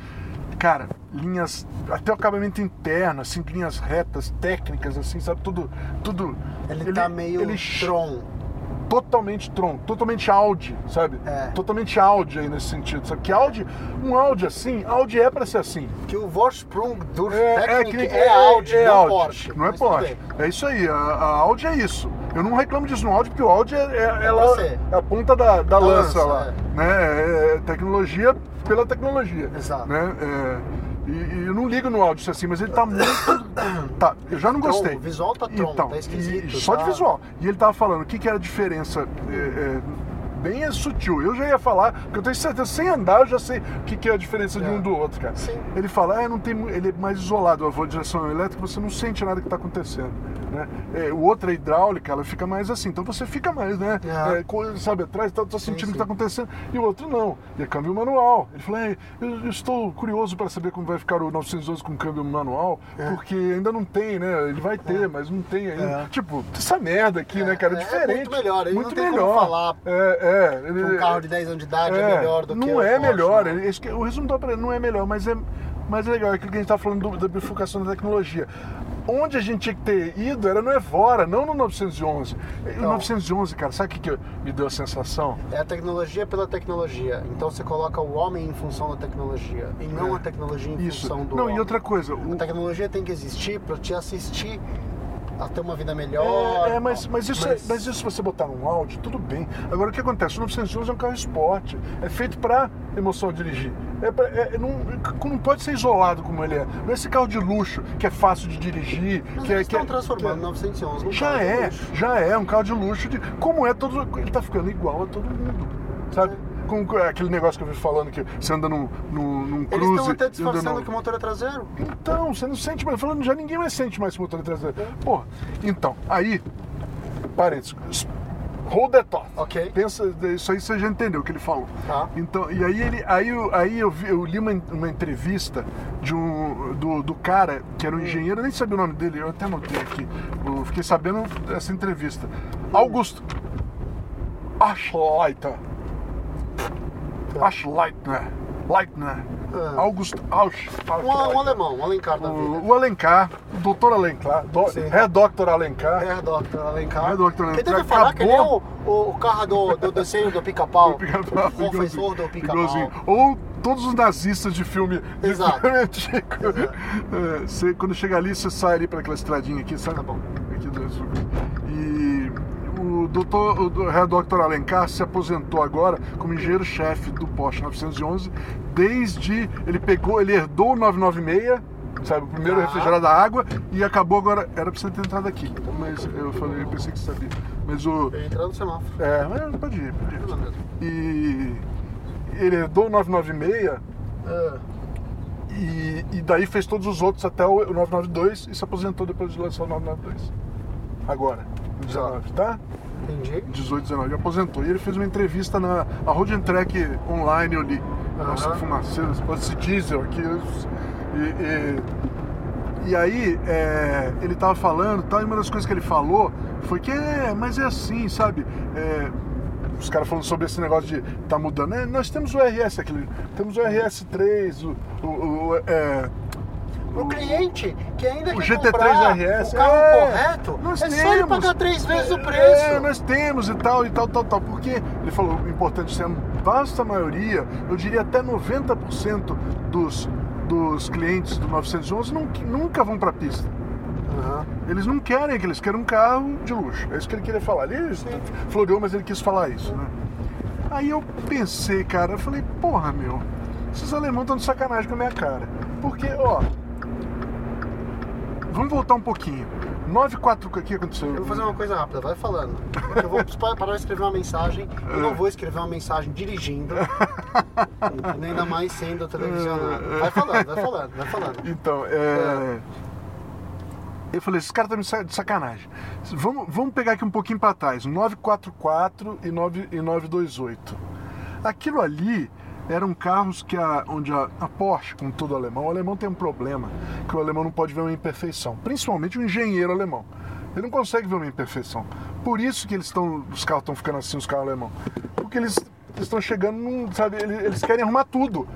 Cara, linhas. Até o acabamento interno, assim, linhas retas, técnicas, assim, sabe? Tudo. tudo Ele, tá meio ele Tron. Totalmente Tron, totalmente Audi, sabe? É. Totalmente Audi aí nesse sentido, sabe? Que Audi, um Audi assim, Audi é pra ser assim. Que o Vorsprung durch É, é, que é, Audi, é não Audi, Porsche. Não é Porsche. É isso aí, a, a Audi é isso. Eu não reclamo disso no Audi, porque o Audi é, é, ela, ser. é a ponta da, da lança, lança, lá. é. Né? É tecnologia pela tecnologia. Exato. Né? E, e eu não ligo no Audi assim, mas ele tá muito. tá, eu já não Tron, gostei. o visual tá Tron, então, tá esquisito, e- só tá- de visual. E ele tava falando o que, que era a diferença. é, é, bem sutil. Eu já ia falar, porque eu tenho certeza, sem andar, eu já sei o que, que é a diferença de É. um do outro, cara. Sim. Ele fala, ah, não tem, ele é mais isolado, a avó de direção elétrica, você não sente nada que está acontecendo. Né? É, o outro é hidráulica, ela fica mais assim, então você fica mais, né? É. É, sabe, atrás, tá, tá sentindo o que está acontecendo. E o outro não, e é câmbio manual. Ele falou, é, eu, eu estou curioso para saber como vai ficar o 911 com câmbio manual, porque ainda não tem, né? Ele vai ter, mas não tem ainda. É. Tipo, essa merda aqui, É, né, cara? É, é, é diferente. muito melhor, aí muito melhor. falar É, é. Ele- um carro de 10 anos de idade é, é, melhor do que não o é Porsche, melhor. né? esse o resumo da parada não é melhor, mas é, mas é legal. É aquilo que a gente tá falando do- da bifurcação da tecnologia. Onde a gente tinha que ter ido era no Evora, não no 911. o Então. 911, cara, sabe o que, que me deu a sensação? É a tecnologia pela tecnologia. Então você coloca o homem em função da tecnologia e não É. a tecnologia em Isso. função do Não, homem. e outra coisa. o- A tecnologia tem que existir para te assistir a ter uma vida melhor. É, é, mas, mas, isso, Mas- É, mas isso você botar num áudio, tudo bem. Agora o que acontece? O 911 é um carro esporte. É feito pra emoção dirigir. É pra- é- não, não pode ser isolado como ele é. Não é esse carro de luxo que é fácil de dirigir. Mas que é, eles que é- estão transformando que o 911 num Já é, já é um carro de luxo. De, como é todo. Ele tá ficando igual a todo mundo. Sabe? Com com aquele negócio que eu vi falando que você anda num, num, num Eles cruze. estão até disfarçando que o motor é traseiro. então, você não sente mais. Falando, já ninguém mais sente mais esse motor traseiro. Porra, então, aí, parênteses, hold that thought. Ok. Pensa, isso aí você já entendeu o que ele falou. Tá. Então, e aí, ele, aí, eu, aí eu, vi- eu li uma, uma entrevista de um, do, do cara que Hum. era um engenheiro, eu nem sabia o nome dele, eu até anotei aqui. Eu fiquei sabendo dessa entrevista. Augusto Aschleiter. Aschleitner. Leitner. Ah. August Ausch. Um, um alemão, um Alencar da vida. O, o Alencar, o doutor Alencar, do, é Dr. Alencar. É, Dr. Alencar. É, Dr. Alencar. Quem deve falar que ele é o, Acabou. o, o carro do, do desenho do pica-pau. O pica-pau, O professor do pica-pau. Ou todos os nazistas de filme, de Exato. filme antigo. É, você- quando chega ali, você sai ali para aquela estradinha aqui, sabe? Tá bom. Aqui do- doutor, o Herr Dr. Alencar se aposentou agora como engenheiro-chefe do Porsche 911, desde ele pegou, ele herdou o 996, sabe, o primeiro Tá. refrigerado a água, e acabou agora, era pra você ter entrado aqui, mas eu falei, eu pensei que você sabia, mas o, Eu entrar no semáforo. é, mas pode ir, pode ir. E ele herdou o 996, Ah, e, e daí fez todos os outros até o 992 e se aposentou depois de lançar o 992. Agora, em 19, tá? Entendi. 18, 19, ele aposentou. E ele fez uma entrevista na a Road and Track online, eu li. Nossa, Aham. que fumaceira, esse diesel aqui. E, e, e aí, é, ele tava falando, tal, e uma das coisas que ele falou foi que é, mas é assim, sabe? É, os caras falando sobre esse negócio de tá mudando. É, nós temos o RS aqui, temos o RS3, o, o, o, é, O cliente que ainda o quer GT3 comprar RS, o carro é, correto, nós é só ele temos. pagar três vezes o É, preço. nós temos e tal, e tal, tal, tal. Porque ele falou, o importante é a vasta maioria, eu diria até 90% dos, dos clientes do 911 não- nunca vão pra pista. Aham. Eles não querem que eles querem um carro de luxo. É isso que ele queria falar. Ele floreou, mas ele quis falar isso, né? Aí eu pensei, cara, eu falei, porra, meu, esses alemães estão de sacanagem com a minha cara. Porque, ó. Vamos voltar um pouquinho. 94 o que aconteceu? Eu vou fazer uma coisa rápida, vai falando. Eu vou pa- parar de escrever uma mensagem. Eu não vou escrever uma mensagem dirigindo. nem ainda mais sendo televisionado. Vai falando, vai falando, vai falando. Então, é. Eu falei, esses caras estão de sacanagem. Vamos, vamos pegar aqui um pouquinho para trás. 944 e, 9, e 928. Aquilo ali eram carros que a, onde a, a Porsche, como todo alemão, o alemão tem um problema, que o alemão não pode ver uma imperfeição. Principalmente o engenheiro alemão. Ele não consegue ver uma imperfeição. Por isso que eles estão. Os carros estão ficando assim, os carros alemão. Porque eles eles estão chegando, num, sabe, eles, eles querem arrumar tudo.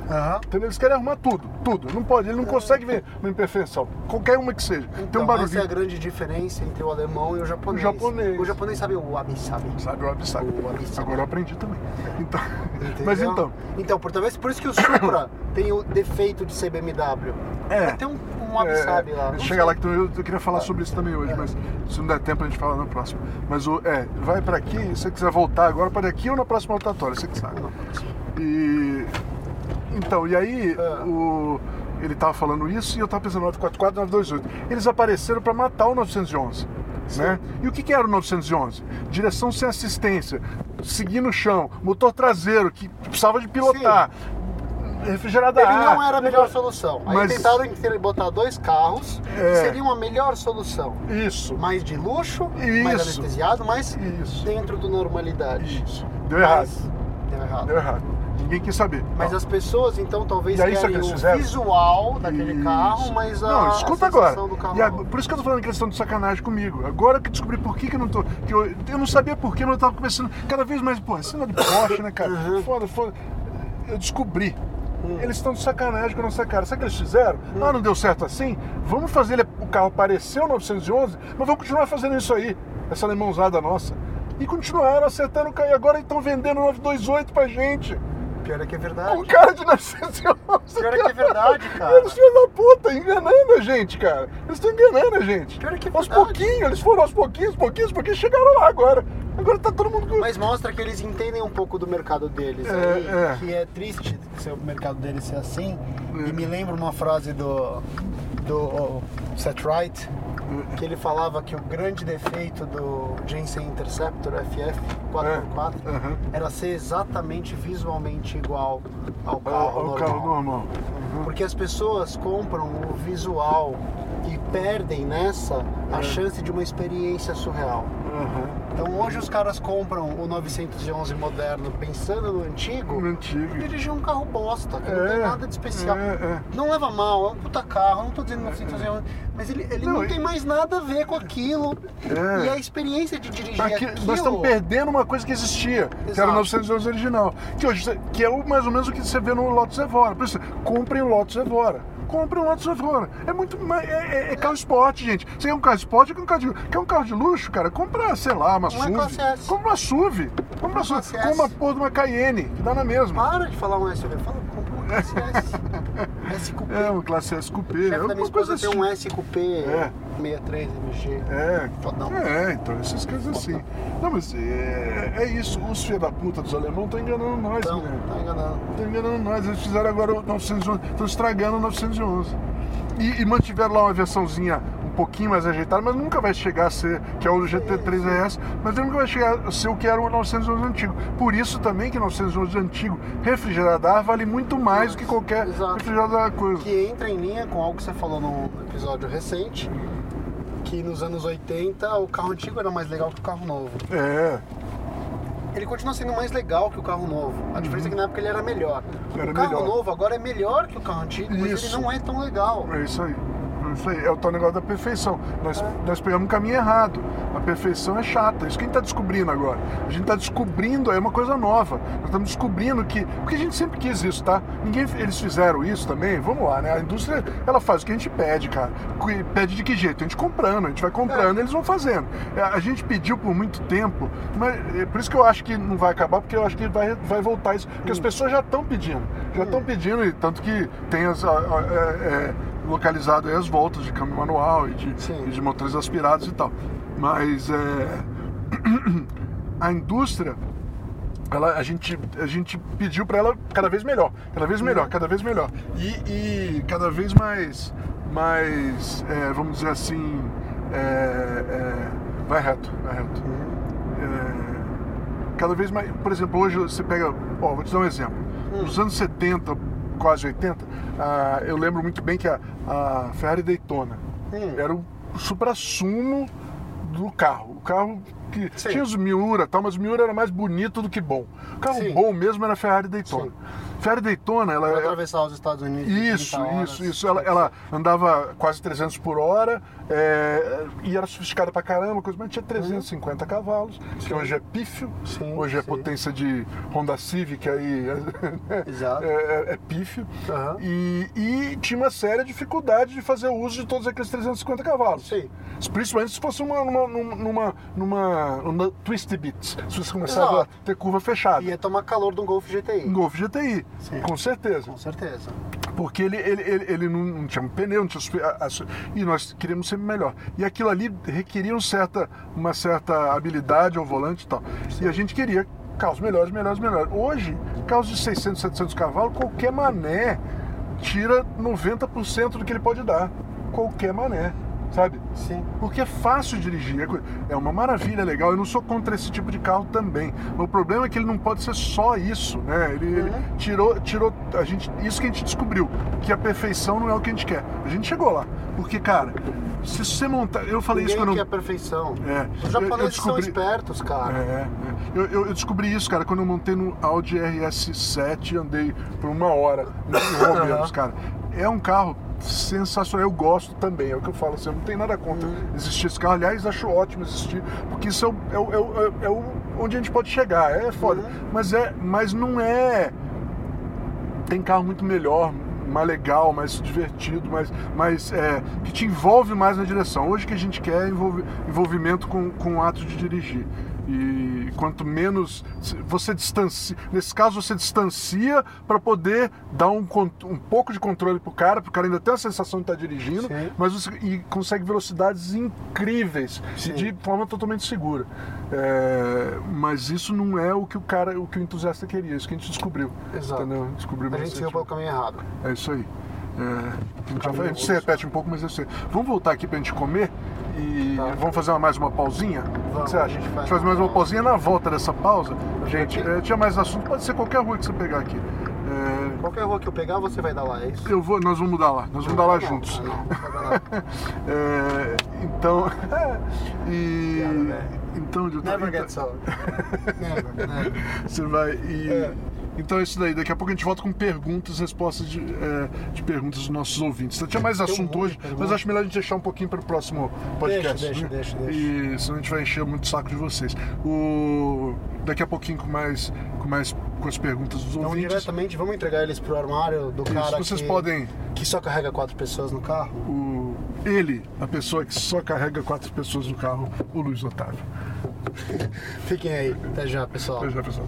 Entendeu? Eles querem arrumar tudo, tudo. Não pode, ele não consegue ver uma imperfeição. Qualquer uma que seja. Tem Então, um barulhinho. essa é a grande diferença entre o alemão e o japonês. O japonês. O japonês sabe o wabi-sabi. Sabe, o wabi-sabi. Agora eu aprendi também. Então, Entendeu? mas então, Então, por, talvez por isso que o Supra tem o defeito de ser BMW. É. Tem um, um wabi-sabi é, lá. não chega sei. lá que tu- eu, queria falar sobre isso também hoje, É. mas se não der tempo a gente fala no próximo. Mas o é, vai pra aqui, se você quiser voltar agora para aqui ou na próxima rotatória, você que sabe. E então, e aí É. o ele tava falando isso e eu tava pensando 944 928. Eles apareceram para matar o 911. Né? E o que, que era o 911? Direção sem assistência, seguir no chão, motor traseiro que precisava de pilotar, refrigerado a Ele não era a melhor solução. Aí Mas- tentaram botar dois carros, É. seria uma melhor solução. Isso, Mais de luxo, mais Isso. anestesiado, mas isso, dentro do normalidade. isso. Deu errado, Mas- Deu errado. deu errado. Ninguém quis saber. Mas Não. as pessoas, então, talvez E aí, querem que o visual daquele Isso. carro, mas a, Não, a escuta sensação agora. do carro... E ag- por isso que eu tô falando que eles estão de sacanagem comigo. Agora que descobri por que, que eu não tô. Que eu, eu não sabia por que, mas eu tava começando cada vez mais, pô, cena de Porsche, né, cara? Uhum. Foda, foda. Eu descobri. Hum. Eles estão de sacanagem com a nossa cara. Sabe o que eles fizeram? Ah, não deu certo assim? Vamos fazer ele- o carro parecer o 911, mas vamos continuar fazendo isso aí. Essa alemãozada nossa. E continuaram acertando o carro. E agora estão vendendo o 928 pra gente. Pior é que é verdade. O cara de 911. Pior é que é verdade, cara. Eles filhos da puta, enganando a gente, cara. Eles estão enganando a gente. Pior é que é aos verdade. pouquinhos, eles foram aos pouquinhos, pouquinhos, porque chegaram lá agora. Agora tá todo mundo com. Mas mostra que eles entendem um pouco do mercado deles. É, aí, é. Que é triste ser o mercado deles ser assim. E me lembra uma frase do, do Seth Wright, que ele falava que o grande defeito do Jensen Interceptor FF 4x4 É, era ser exatamente visualmente igual ao carro Ao, carro normal. Porque as pessoas compram o visual e perdem nessa a chance de uma experiência surreal. Então hoje os caras compram o 911 moderno pensando no antigo O antigo. e dirigir um carro bosta, que não É, tem nada de especial. é, é. Não leva mal, é um puta carro, não tô dizendo 911, mas ele, ele não, Não, tem mais nada a ver com aquilo. É. E a experiência de dirigir Aqui, aquilo... nós estamos perdendo uma coisa que existia, que era Exato. o 911 original. Que hoje que é mais ou menos o que você vê no Lotus Evora. Por isso, comprem o Lotus Evora. Comprem o Lotus Evora. É muito mais. É, é- é carro esporte, gente. Você quer um carro esporte, quer um carro de, quer um carro de luxo, cara? Compra, sei lá, uma Um SUV. classe S. Compra uma SUV. Compra uma Um SUV. classe Com uma porra de uma Cayenne, que dá na mesma. Para de falar um SUV, fala, compra um S. S Coupé. É, uma classe S Coupé. É uma coisa esposa tem assim. um S Coupé É. 63 MG. É, Fodão. é, então essas coisas assim. Não, mas é, é isso, os filhos da puta dos alemães estão enganando nós, Então, né? tá enganando. Estão enganando nós, eles fizeram agora o 911, estão estragando o 911. E, e mantiveram lá uma versãozinha pouquinho mais ajeitada, mas nunca vai chegar a ser, que é o GT3 RS, mas ele nunca vai chegar a ser o que era o 911 antigo. Por isso também que o 911 antigo refrigerado ar vale muito mais do que qualquer Exato. refrigerado coisa. Que entra em linha com algo que você falou no episódio recente, que nos anos 80 o carro antigo era mais legal que o carro novo. É, Ele continua sendo mais legal que o carro novo. A diferença é que na época ele era melhor. Uhum. Era o carro melhor. novo agora é melhor que o carro antigo, mas Isso. ele não é tão legal. É isso aí. É isso aí. É o tal negócio da perfeição. Nós, nós pegamos um caminho errado. A perfeição é chata. Isso que a gente está descobrindo agora. A gente está descobrindo, é uma coisa nova. Nós estamos descobrindo que. Porque a gente sempre quis isso, tá? Ninguém. Eles fizeram isso também. Vamos lá, né? A indústria, ela faz o que a gente pede, cara. Pede de que jeito? A gente comprando, a gente vai comprando, eles vão fazendo. É, A gente pediu por muito tempo, mas é por isso que eu acho que não vai acabar, porque eu acho que vai, vai voltar isso. Porque as pessoas já estão pedindo. Já estão pedindo, e tanto que tem as. a- a- é, é, localizado aí as voltas de câmbio manual e de, e de motores aspirados e tal. Mas é, a indústria, ela, a, gente, a gente pediu para ela cada vez melhor, cada vez melhor, cada vez melhor. E, e cada vez mais, mais é, vamos dizer assim, é, é, vai reto, vai reto. É, cada vez mais, por exemplo, hoje você pega, ó, vou te dar um exemplo. Nos anos 70, quase 80, ah, eu lembro muito bem que a, a Ferrari Daytona Hum. era o supra-sumo do carro. O carro que Sim. tinha os Miura e tal, mas o Miura era mais bonito do que bom. O carro Sim. bom mesmo era a Ferrari Daytona. Sim. Ferrari Daytona, ela Pra é- atravessar os Estados Unidos. isso, 30 horas. isso, isso. Ela, ela andava quase 300 por hora é, e era sofisticada pra caramba, coisa, mas tinha 350 cavalos, que hoje é pífio, Sim, hoje é sim. potência de Honda Civic aí Exato. é, é- é pífio. Aham. E, e tinha uma séria dificuldade de fazer uso de todos aqueles 350 cavalos. Sim. Principalmente se fosse uma, numa, numa, numa, numa, twist bits, se você começava Exato. a ter curva fechada. Ia tomar calor de um Golf GTI. Um Golf GTI, Sim. com certeza. Com certeza. Porque ele, ele, ele, ele não, tinha um pneu, não tinha e nós queríamos sempre melhor. E aquilo ali requeria um certa, uma certa habilidade ao volante e tal. E a gente queria carros melhores, melhores, melhores. Hoje, carros de 600, 700 cavalos, qualquer mané tira 90% do que ele pode dar. Qualquer mané, sabe? Sim. Porque é fácil dirigir, é é uma maravilha, é legal. Eu não sou contra esse tipo de carro também. Mas o problema é que ele não pode ser só isso, né? Ele, ele Uhum. tirou, tirou a gente, isso que a gente descobriu, que a perfeição não é o que a gente quer. A gente chegou lá, porque cara, se você montar, eu falei Ninguém isso quando quer a perfeição. É, Os eu- eu japoneses são descobri- espertos, cara. é, é. Eu, eu- eu descobri isso, cara, quando eu montei no Audi RS7 e andei por uma hora em Romeiros, cara. É um carro sensacional, eu gosto também, é o que eu falo, assim, eu não tenho nada contra existir esse carro. Aliás, acho ótimo existir, porque isso é, o, é, o- é o- é o- onde a gente pode chegar, é foda. Mas, é, mas não é. Tem carro muito melhor, mais legal, mais divertido, mais, mais é, que te envolve mais na direção. Hoje o que a gente quer é envolve- envolvimento com, com o ato de dirigir. E quanto menos você distancia, nesse caso você distancia para poder dar um, um pouco de controle pro cara, pro cara ainda ter a sensação de estar dirigindo, Sim. mas você, e consegue velocidades incríveis Sim. e de forma totalmente segura. É, mas isso não é o que o cara, o que o entusiasta queria, isso que a gente descobriu. Exato. Entendeu? Descobrimos A gente recentemente. pelo caminho errado. É isso aí. É, a, gente Caminho a gente se repete um pouco, mas eu sei. Vamos voltar aqui pra gente comer e Tá. vamos fazer uma- mais uma pausinha? o que Vamos, você acha? a gente faz mais uma uma pausa. pausinha na volta dessa pausa. Gente, é, tinha mais assunto, pode ser qualquer rua que você pegar aqui. É, Qualquer rua que eu pegar, você vai dar lá, é isso? eu vou, nós vamos mudar lá, nós vamos mudar lá juntos. vai dar lá. É, então. e. Piada, velho. Então, Never então- get sold. Never, never. Você vai e. Então é isso daí. Daqui a pouco a gente volta com perguntas, respostas de, é, de perguntas dos nossos ouvintes. Tinha mais assunto hoje, mas acho melhor a gente deixar um pouquinho para o próximo podcast. Deixa, né? deixa, deixa, E senão a gente vai encher muito o saco de vocês. O... Daqui a pouquinho com mais, com mais com as perguntas dos Então, ouvintes. diretamente, vamos entregar eles pro armário do Isso, cara vocês que, podem. que só carrega quatro pessoas no carro. O... Ele, a pessoa que só carrega quatro pessoas no carro, o Luiz Otávio. Fiquem aí. Até já, pessoal. Pois é, pessoal.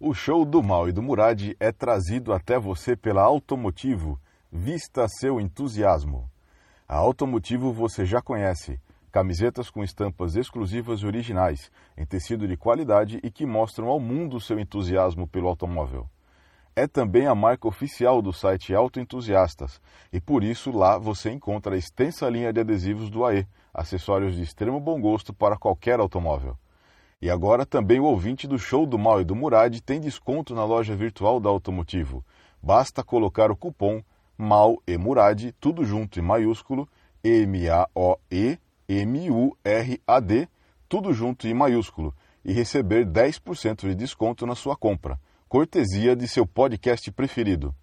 O show do Mal e do Murad é trazido até você pela Automotivo. Vista seu entusiasmo. A Automotivo você já conhece. Camisetas com estampas exclusivas e originais, em tecido de qualidade e que mostram ao mundo seu entusiasmo pelo automóvel. É também a marca oficial do site Autoentusiastas e por isso lá você encontra a extensa linha de adesivos do AE, acessórios de extremo bom gosto para qualquer automóvel. E agora também o ouvinte do show do Mal e do Murad tem desconto na loja virtual da Automotivo. Basta colocar o cupom MAL e Murad, tudo junto em maiúsculo, M-A-O-E-M-U-R-A-D, tudo junto em maiúsculo, e receber 10% de desconto na sua compra, cortesia de seu podcast preferido.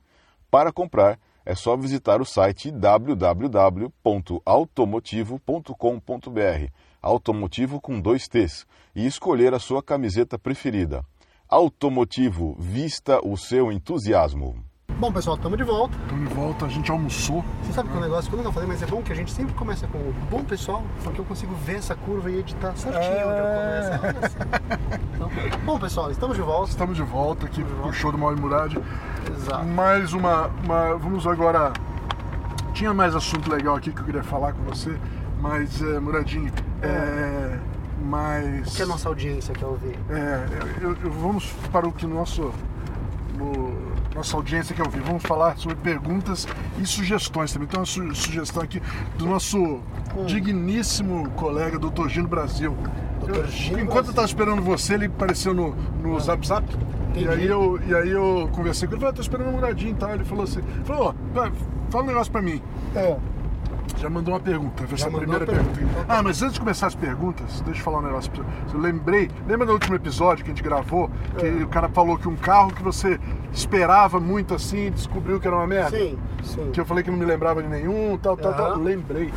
Para comprar, é só visitar o site www.automotivo.com.br, automotivo com dois T's, e escolher a sua camiseta preferida. Automotivo, vista o seu entusiasmo. Bom, pessoal, estamos de volta. Estamos de volta, a gente almoçou. Você sabe que o negócio que eu nunca falei, mas é bom que a gente sempre começa com o bom pessoal, porque eu consigo ver essa curva e editar certinho onde eu começo. Assim. Então, bom, pessoal, estamos de volta. Estamos de volta aqui pro show do Mal e Murad. Exato. Mais uma, uma- Vamos agora. Tinha mais assunto legal aqui que eu queria falar com você, mas, é, Muradinho, é. Mas. O que a nossa audiência quer ouvir? É, eu- eu- vamos para o que nosso, o- nossa audiência quer ouvir. Vamos falar sobre perguntas e sugestões também. Tem uma su- sugestão aqui do nosso digníssimo colega, Dr. Gino Brasil. Dr. Eu- Gino enquanto eu estava esperando você, ele apareceu no, no Zap Zap. E Entendi. aí, eu, e aí eu conversei com ele, falei, ah, tô esperando uma muradinha e tal. Ele falou assim, falou, ó, fala um negócio pra mim. É. Já mandou uma pergunta, essa primeira pergunta, pergunta. Ah, mas antes de começar as perguntas, deixa eu falar um negócio pra você. Eu lembrei, lembra do último episódio que a gente gravou, que É. o cara falou que um carro que você esperava muito assim, descobriu que era uma merda? Sim, sim. Que eu falei que não me lembrava de nenhum, tal, tal, tal. Lembrei.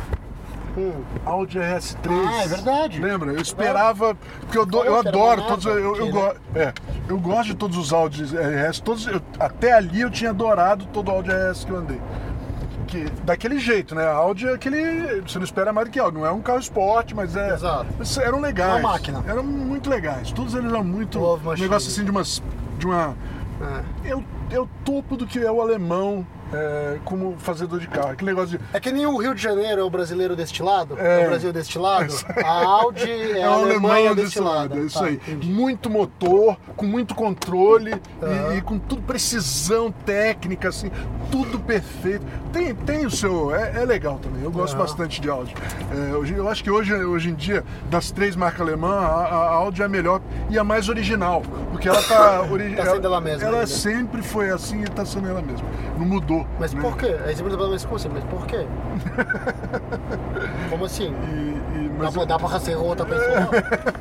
Hum. Audi RS3. Ah, é verdade. Lembra? Eu esperava, porque eu, do- eu adoro todos, eu, eu, porque, go- né? é, eu gosto de todos os Audi RS, todos, eu- até ali eu tinha adorado todo Audi RS que eu andei. Que, daquele jeito, né? A Audi é aquele. Você não espera mais do que Audi. Não é um carro esporte, mas é. Exato. mas Eram legais. Uma máquina. Eram muito legais. Todos eles eram muito. Um negócio assim de umas. De uma. É. É o, é o topo do que é o alemão é, como fazedor de carro. Aquele negócio de. É que nem o Rio de Janeiro é o brasileiro deste lado, É. é o Brasil deste lado, a Audi é, a o Alemanha lado. É isso Tá, aí. entendi. Muito motor, com muito controle e- e, com tudo precisão técnica, assim, tudo perfeito. Tem, tem o seu. É, é legal também. Eu gosto bastante de Audi. É, hoje- eu acho que hoje, hoje em dia, das três marcas alemãs, a, a Audi é a melhor e a mais original. Porque ela tá. ori- Tá sendo ela mesma Ela ainda. sempre foi assim e tá sendo ela mesma. Não mudou. Mas né? por quê? Aí você pergunta, mas como assim? Mas por quê? Como assim? E- e- Dá pra, dá pra ser outra pessoa?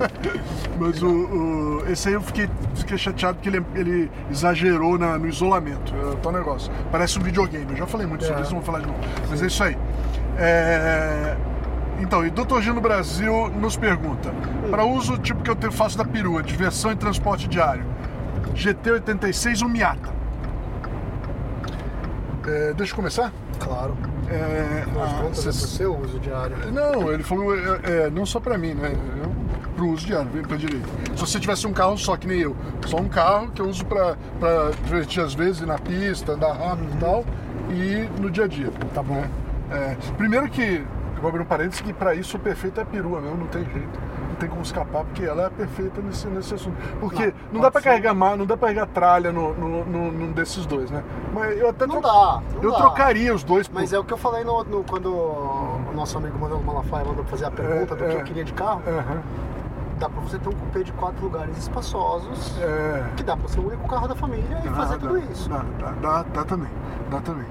Mas o, o- esse aí eu fiquei, fiquei chateado porque ele, ele exagerou na- no isolamento. É tal negócio. Parece um videogame. Eu já falei muito sobre É. isso, não vou falar de novo. Mas é isso aí. É, Então, e Dr. Gino Brasil nos pergunta: para uso tipo que eu faço da perua, diversão e transporte diário, GT86 ou Miata? É, deixa eu começar? claro. É, de ah, contas, é pro cês- seu uso diário. não, ele falou, é, é, não só pra mim, né? Eu, pro uso diário, vem pra direita. Se você tivesse um carro só, que nem eu, só um carro que eu uso pra divertir às vezes, ir na pista, andar rápido e tal, e no dia a dia. Tá bom. É, primeiro que, eu vou abrir um parênteses, que pra isso o perfeito é a perua mesmo, não tem jeito. Tem como escapar, porque ela é perfeita nesse, nesse assunto. Porque não, Não, dá ser. carregar mar, não dá pra carregar tralha no, no, no- num desses dois, né? Mas eu até Não dá, não eu dá. trocaria os dois por Mas é o que eu falei no, no- quando o nosso amigo Manuel Malafaia mandou fazer a pergunta do É, que é. eu queria de carro. Aham. Dá pra você ter um cupê de quatro lugares espaçosos, É. que dá pra ser o único carro da família e Dá, fazer dá, tudo isso. Dá, dá, dá, também. Dá também.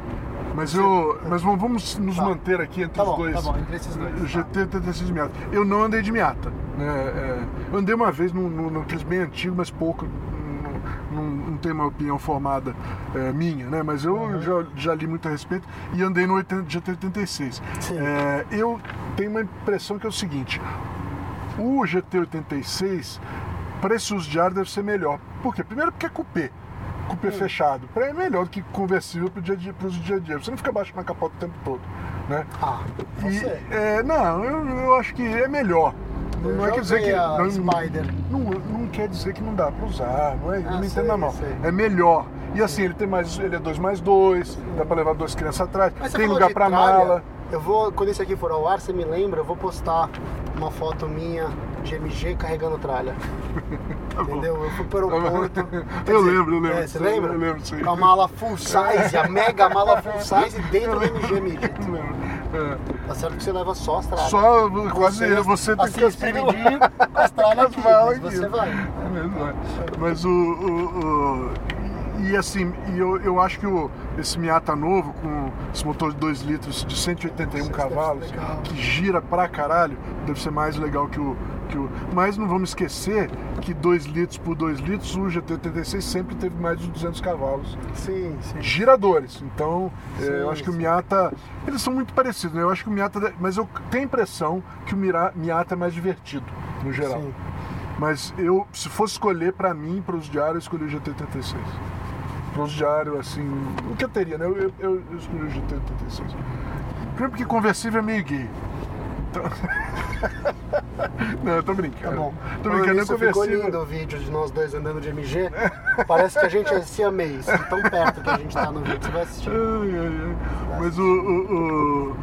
Mas eu. Mas vamos- nos Tá. manter aqui entre Tá os bom, dois. tá bom, entre esses dois, tá. GT e o 86 de Miata. Eu não andei de Miata. Né? É, eu andei uma vez num, num, naqueles bem antigos, mas pouco. Não, tenho uma opinião formada é, minha, né? Mas eu já, já li muito a respeito e andei no 80, GT86. Sim. É, eu tenho uma impressão que é o seguinte: o GT86, para esse uso diário, deve ser melhor. Por quê? Primeiro porque é cupê. Cupê fechado. Pra- É melhor do que conversível para o dia a dia, dia a dia. Você não fica abaixo na capota o tempo todo. Né? Ah, E, você. é, não, eu, eu acho que é melhor. Não, Eu não é quer dizer que. a Não, Spider. Não, não quer dizer que não dá para usar, não é? Ah, não entenda mal. sei. É melhor. E assim, ele tem mais. Ele é 2 mais 2, dá para levar duas crianças atrás, Mas tem lugar para mala. Eu vou, quando esse aqui for ao ar, você me lembra, eu vou postar uma foto minha de MG carregando tralha. Tá bom. Entendeu? Eu fui pro aeroporto. quer Eu lembro, eu lembro. É, você lembra? Eu lembro, sim. Com a mala full size, a mega mala full size dentro do MG Midget. Não lembro. Tá certo que você leva só as tralhas. Só quase você tem assim, que com as tralhas aqui, mas você vai. É. Mas o. o- o- e assim, eu, eu acho que o, esse Miata novo, com esse motor de 2 litros de 181 Isso deve ser cavalos, que gira pra caralho, deve ser mais legal que o. Mas não vamos esquecer que 2 litros por 2 litros, o GT86 sempre teve mais de 200 cavalos Sim, sim. giradores. Então, é, Sim, eu acho que o sim. Miata. Eles são muito parecidos, né? Eu acho que o Miata. Mas eu tenho a impressão que o Miata é mais divertido, no geral. Sim. Mas eu, se fosse escolher pra mim, para uso diário, eu escolhi o GT86. Para uso diário, assim. O que eu teria, né? Eu, eu, eu escolhi o GT86. Primeiro porque conversível é meio gay. Não, eu tô brincando. Tá bom. Tô brincando, é nisso, ficou conversível. lindo o vídeo de nós dois andando de MG. Parece que a gente é siamês, tão perto que a gente tá no vídeo. Você vai assistir. Mas o. o- o-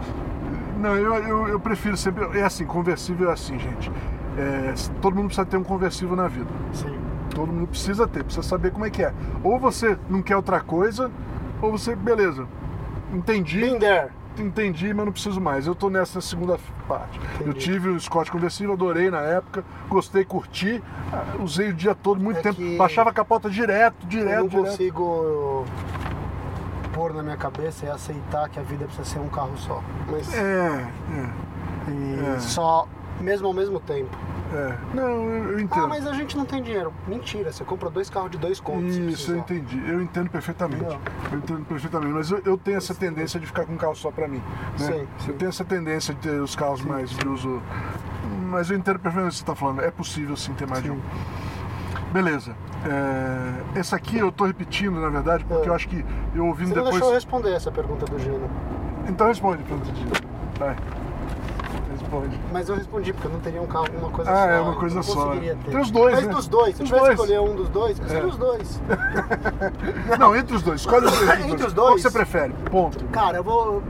Não, eu, eu, eu prefiro sempre. É assim, conversível é assim, gente. É, todo mundo precisa ter um conversível na vida. Sim. Todo mundo precisa ter, precisa saber como é que é. Ou você não quer outra coisa, ou você, beleza, entendi, Been there. Entendi, mas não preciso mais. Eu tô nessa segunda parte. Eu Entendi. tive o Scott conversível, adorei na época, gostei, curti, usei o dia todo, muito É tempo, baixava a capota direto, Eu direto, não direto. consigo pôr na minha cabeça e aceitar que a vida precisa ser um carro só. Mas É, e é. só, mesmo ao mesmo tempo. é. Não, eu, eu entendo. Ah, mas a gente não tem dinheiro. Mentira, você compra dois carros de dois contos. Isso, eu entendi. Eu entendo perfeitamente. Eu entendo perfeitamente. Mas eu, eu tenho essa tendência de ficar com um carro só pra mim. Né? Sim, sim. Eu tenho essa tendência de ter os carros mais de uso. Mas eu entendo perfeitamente o que você está falando. É possível sim ter mais de Sim. um. Beleza. É, esse aqui eu tô repetindo, na verdade, porque É. eu acho que eu ouvindo Você depois. deixou eu responder essa pergunta do Gino. Então responde para outro dia. Vai. Responde. Mas eu respondi, porque eu não teria um carro, uma coisa Ah, só. é uma coisa só. conseguiria ter. Tem os dois, Mas né? dos dois, se eu tivesse escolher um dos dois, eu seria É. os dois. Não, entre os dois. Escolhe os dois. Entre os Qual dois? que você prefere? Ponto. Cara, eu vou.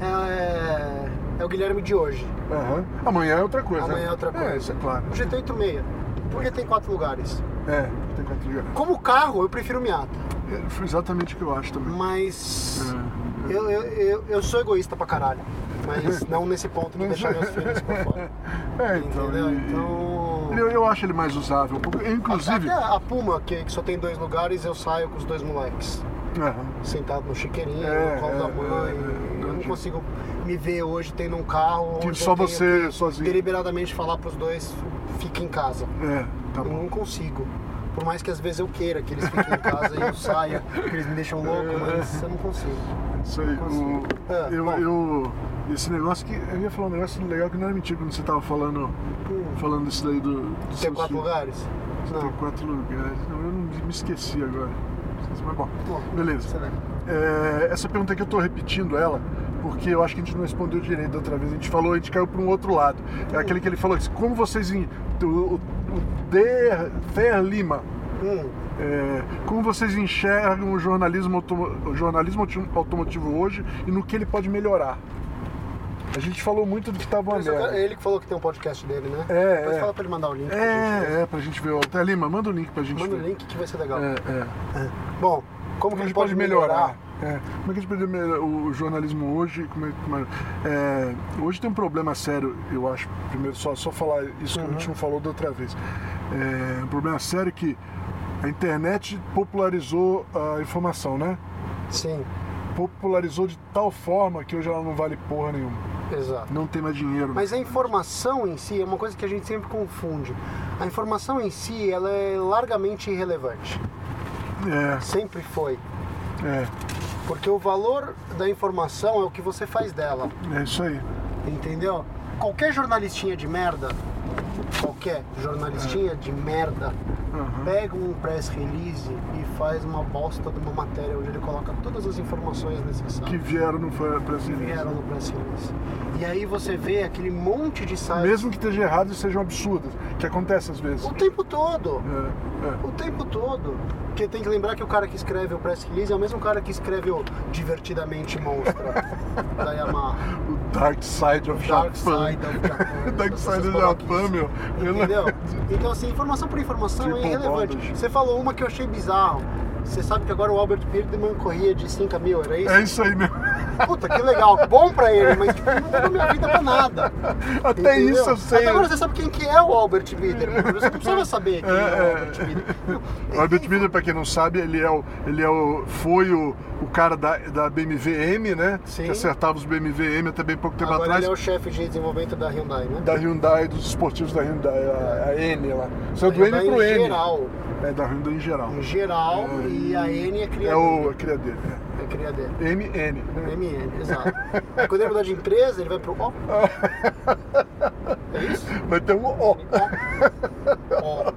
É, é o Guilherme de hoje. Aham. Amanhã é outra coisa. Amanhã né? é outra coisa. É, isso é claro. O GT86. Porque tem quatro lugares. É, tem quatro lugares. Como carro, eu prefiro o Miata. É, Foi exatamente o que eu acho também. Mas. É. Eu, eu, eu, eu sou egoísta pra caralho. Mas não nesse ponto de deixar meus filhos por fora. É, então. Entendeu? Então. Eu, eu acho ele mais usável. Inclusive. Até a Puma, que, que só tem dois lugares, eu saio com os dois moleques. Aham. Sentado no chiqueirinho, É, no colo é, da mãe. é, é, eu não consigo me ver hoje tendo um carro. Onde só você sozinho. Deliberadamente falar pros dois, fique em casa. É, tá Eu bom. não consigo. Por mais que às vezes eu queira que eles fiquem em casa e eu saia, que eles me deixam louco, mas eu não consigo. Isso aí. O, É, eu, eu. Esse negócio que. Eu ia falar um negócio legal que não era mentira quando você tava falando. Hum. Falando isso daí do. do Tem quatro filho. lugares? Tem Não. quatro lugares. Não, eu não me esqueci agora. Mas bom, Bom, beleza. É, essa pergunta aqui eu tô repetindo ela, porque eu acho que a gente não respondeu direito da outra vez. A gente falou, a gente caiu para um outro lado. É aquele que ele falou assim, como vocês. en- O, o, o Der, Fer Lima. Hum, é, como vocês enxergam o jornalismo, o jornalismo auto- automotivo hoje e no que ele pode melhorar? A gente falou muito do que estava uma merda. é ele que falou que tem um podcast dele, né? É, Depois é. fala pra ele mandar o link. pra gente ver. É, é, pra gente ver. Ô, Té Lima, manda o link pra gente Manda o ver. link que vai ser legal. É, é. É. Bom, como Como que a gente pode melhorar? É. Como é que a gente pode melhorar o jornalismo hoje? Como é, como é- é, hoje tem um problema sério, eu acho. Primeiro, só, só falar isso que a gente não falou da outra vez. É, um problema sério que a internet popularizou a informação, né? Sim, Popularizou de tal forma que hoje ela não vale porra nenhuma. exato. Não tem mais dinheiro. Mas a informação em si é uma coisa que a gente sempre confunde. A informação em si, ela é largamente irrelevante. É, Sempre foi. é, Porque o valor da informação é o que você faz dela. é isso aí. Entendeu? Qualquer jornalistinha de merda, qualquer jornalistinha de merda, Aham. pega um press release e faz uma bosta de uma matéria onde ele coloca todas as informações necessárias Que vieram no que Brasil. vieram no press release. E aí você vê aquele monte de sites Mesmo que esteja errado e sejam absurdas, que acontece às vezes. o tempo todo. É, é. O tempo todo. Porque tem que lembrar que o cara que escreve o press release é o mesmo cara que escreve o Divertidamente Monstra da Yamaha. O Dark Side of Dark Japan. Side of Japan. Dark Side of Japan, meu. Entendeu? Então, assim, informação por informação é Triple irrelevante. bondage. Você falou uma que eu achei bizarro. Você sabe que agora o Albert Birdman corria de 5 mil, era isso? É isso aí mesmo. Puta, que legal. Bom pra ele, mas tipo, não mudou minha vida pra nada. Até Entendeu? isso eu sei. Até agora você sabe quem que é o Albert Biderman. Você não precisava saber quem é, É, o é. Albert Biderman. O Albert Miller, pra quem não sabe, ele é o, ele é o, foi o, o cara da, da BMW M, né? Sim. Que acertava os BMW M até bem pouco tempo Agora atrás. ele é o chefe de desenvolvimento da Hyundai, né? Da Hyundai, dos esportivos da Hyundai, a, a N lá. Saiu do Hyundai M pro em N. geral. É, da Hyundai em geral. Em geral, É, e a N é cria É o cria dele. É cria dele. É. MN. Né? MN, exato. Aí quando ele mudar de empresa, ele vai pro O. É isso? Vai ter um O. Ó.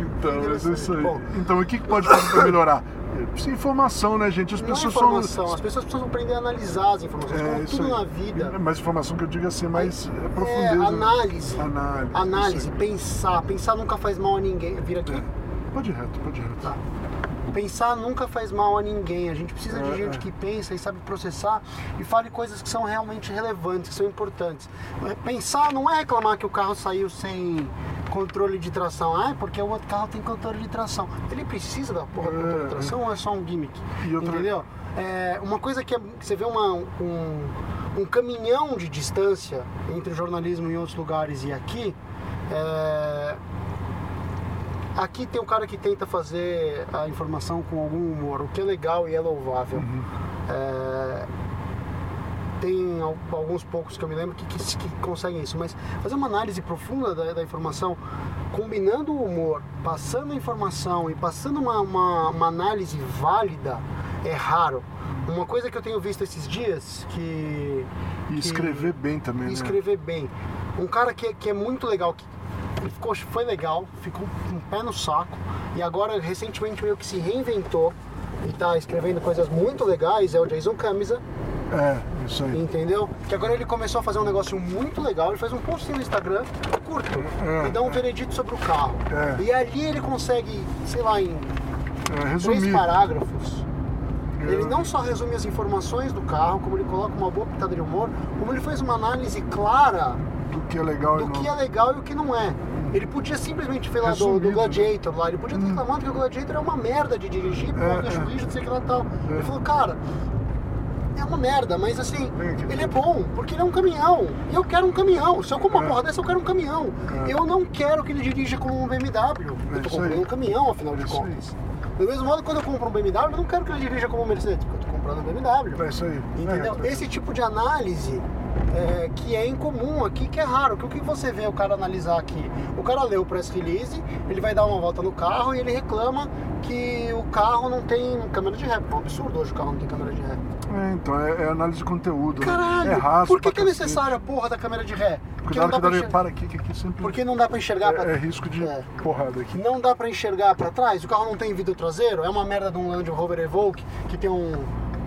Então, é isso aí. Bom. Então, o que que pode fazer pra melhorar? Precisa de informação, né, gente? As Não é pessoas informação, são. as pessoas precisam aprender a analisar as informações, É, como tudo aí. na vida. Mas informação que eu digo assim, mais é, É, profundeza. análise. Análise. Análise, pensar. Pensar nunca faz mal a ninguém. Vira aqui. É. Pode ir reto, pode ir reto. Tá. Pensar nunca faz mal a ninguém. A gente precisa É, de gente é. que pensa e sabe processar e fale coisas que são realmente relevantes, que são importantes. Pensar não é reclamar que o carro saiu sem controle de tração. Ah, é porque o outro carro tem controle de tração. Ele precisa da porra do É, controle de tração ou é só um gimmick? Outra- Entendeu? É, uma coisa que, é- que você vê uma, um, um caminhão de distância entre o jornalismo em outros lugares e aqui. é, Aqui tem um cara que tenta fazer a informação com algum humor, o que é legal e é louvável. Uhum. É, Tem al- alguns poucos que eu me lembro que, que, que conseguem isso, mas fazer uma análise profunda da, da informação, combinando o humor, passando a informação e passando uma, uma, uma análise válida, é raro. Uma coisa que eu tenho visto esses dias que. E que- escrever bem também, e né? escrever bem. Um cara que, é- que é muito legal, que ficou, foi legal, ficou com o pé no saco e agora recentemente meio que se reinventou e tá escrevendo coisas muito legais, é o Jason Camisa, É, isso aí. entendeu? Que agora ele começou a fazer um negócio muito legal, ele faz um post no Instagram curto É, e dá um é. veredito sobre o carro. É. E ali ele consegue, sei lá, em É, três parágrafos. Ele É. não só resume as informações do carro, como ele coloca uma boa pitada de humor, como ele faz uma análise clara Do que é legal e do não. que é legal e o que não é. Ele podia simplesmente falar do, do né? Gladiator lá, ele podia ter reclamado que o Gladiator é uma merda de dirigir, porque É, é, é. lixo, não sei o que lá e tal. É. Ele falou, cara, é uma merda, mas assim, ele é bom, porque ele é um caminhão. E eu quero um caminhão. Se eu compro uma É. porra dessa, eu quero um caminhão. É. Eu não quero que ele dirija como um BMW. É eu tô isso comprando um caminhão, afinal de É contas. Do mesmo modo, quando eu compro um BMW, eu não quero que ele dirija como um Mercedes, porque eu tô comprando um BMW. É isso aí. Entendeu? É, Esse tipo de análise é, que é incomum aqui, que é raro. Que o que você vê o cara analisar aqui? O cara lê o press release, ele vai dar uma volta no carro e ele reclama que o carro não tem câmera de ré. É um absurdo hoje o carro não tem câmera de ré. É, então, é, é análise de conteúdo. né? Caralho! é raso por que, pra que é necessária a porra da câmera de ré? Porque não Cuidado, dá pra cuidado, enxergar, para aqui, que aqui sempre porque não dá pra enxergar pra é, é risco de É. porrada aqui. Não dá pra enxergar pra trás? O carro não tem vidro traseiro? É uma merda de um Land Rover Evoque que tem um,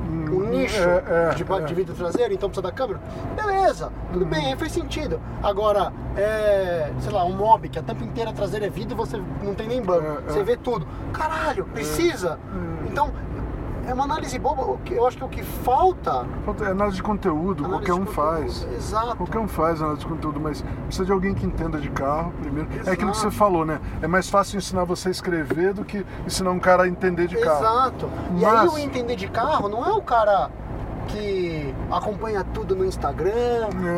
um nicho é, é, de, é. de vidro traseiro, então precisa da câmera? Beleza, tudo bem, aí faz sentido. Agora, é, sei lá, um mob que a tampa inteira traseira é vidro e você não tem nem banco, É, você é. vê tudo. Caralho, precisa? Então, é uma análise boba. Eu acho que o que falta. Falta- É análise de conteúdo, análise qualquer um conteúdo. faz. Exato. Qualquer um faz análise de conteúdo, mas precisa de alguém que entenda de carro primeiro. É aquilo que Exato. você falou, né? É mais fácil ensinar você a escrever do que ensinar um cara a entender de carro. Exato. E aí Mas- o entender de carro não é o cara que acompanha tudo no Instagram,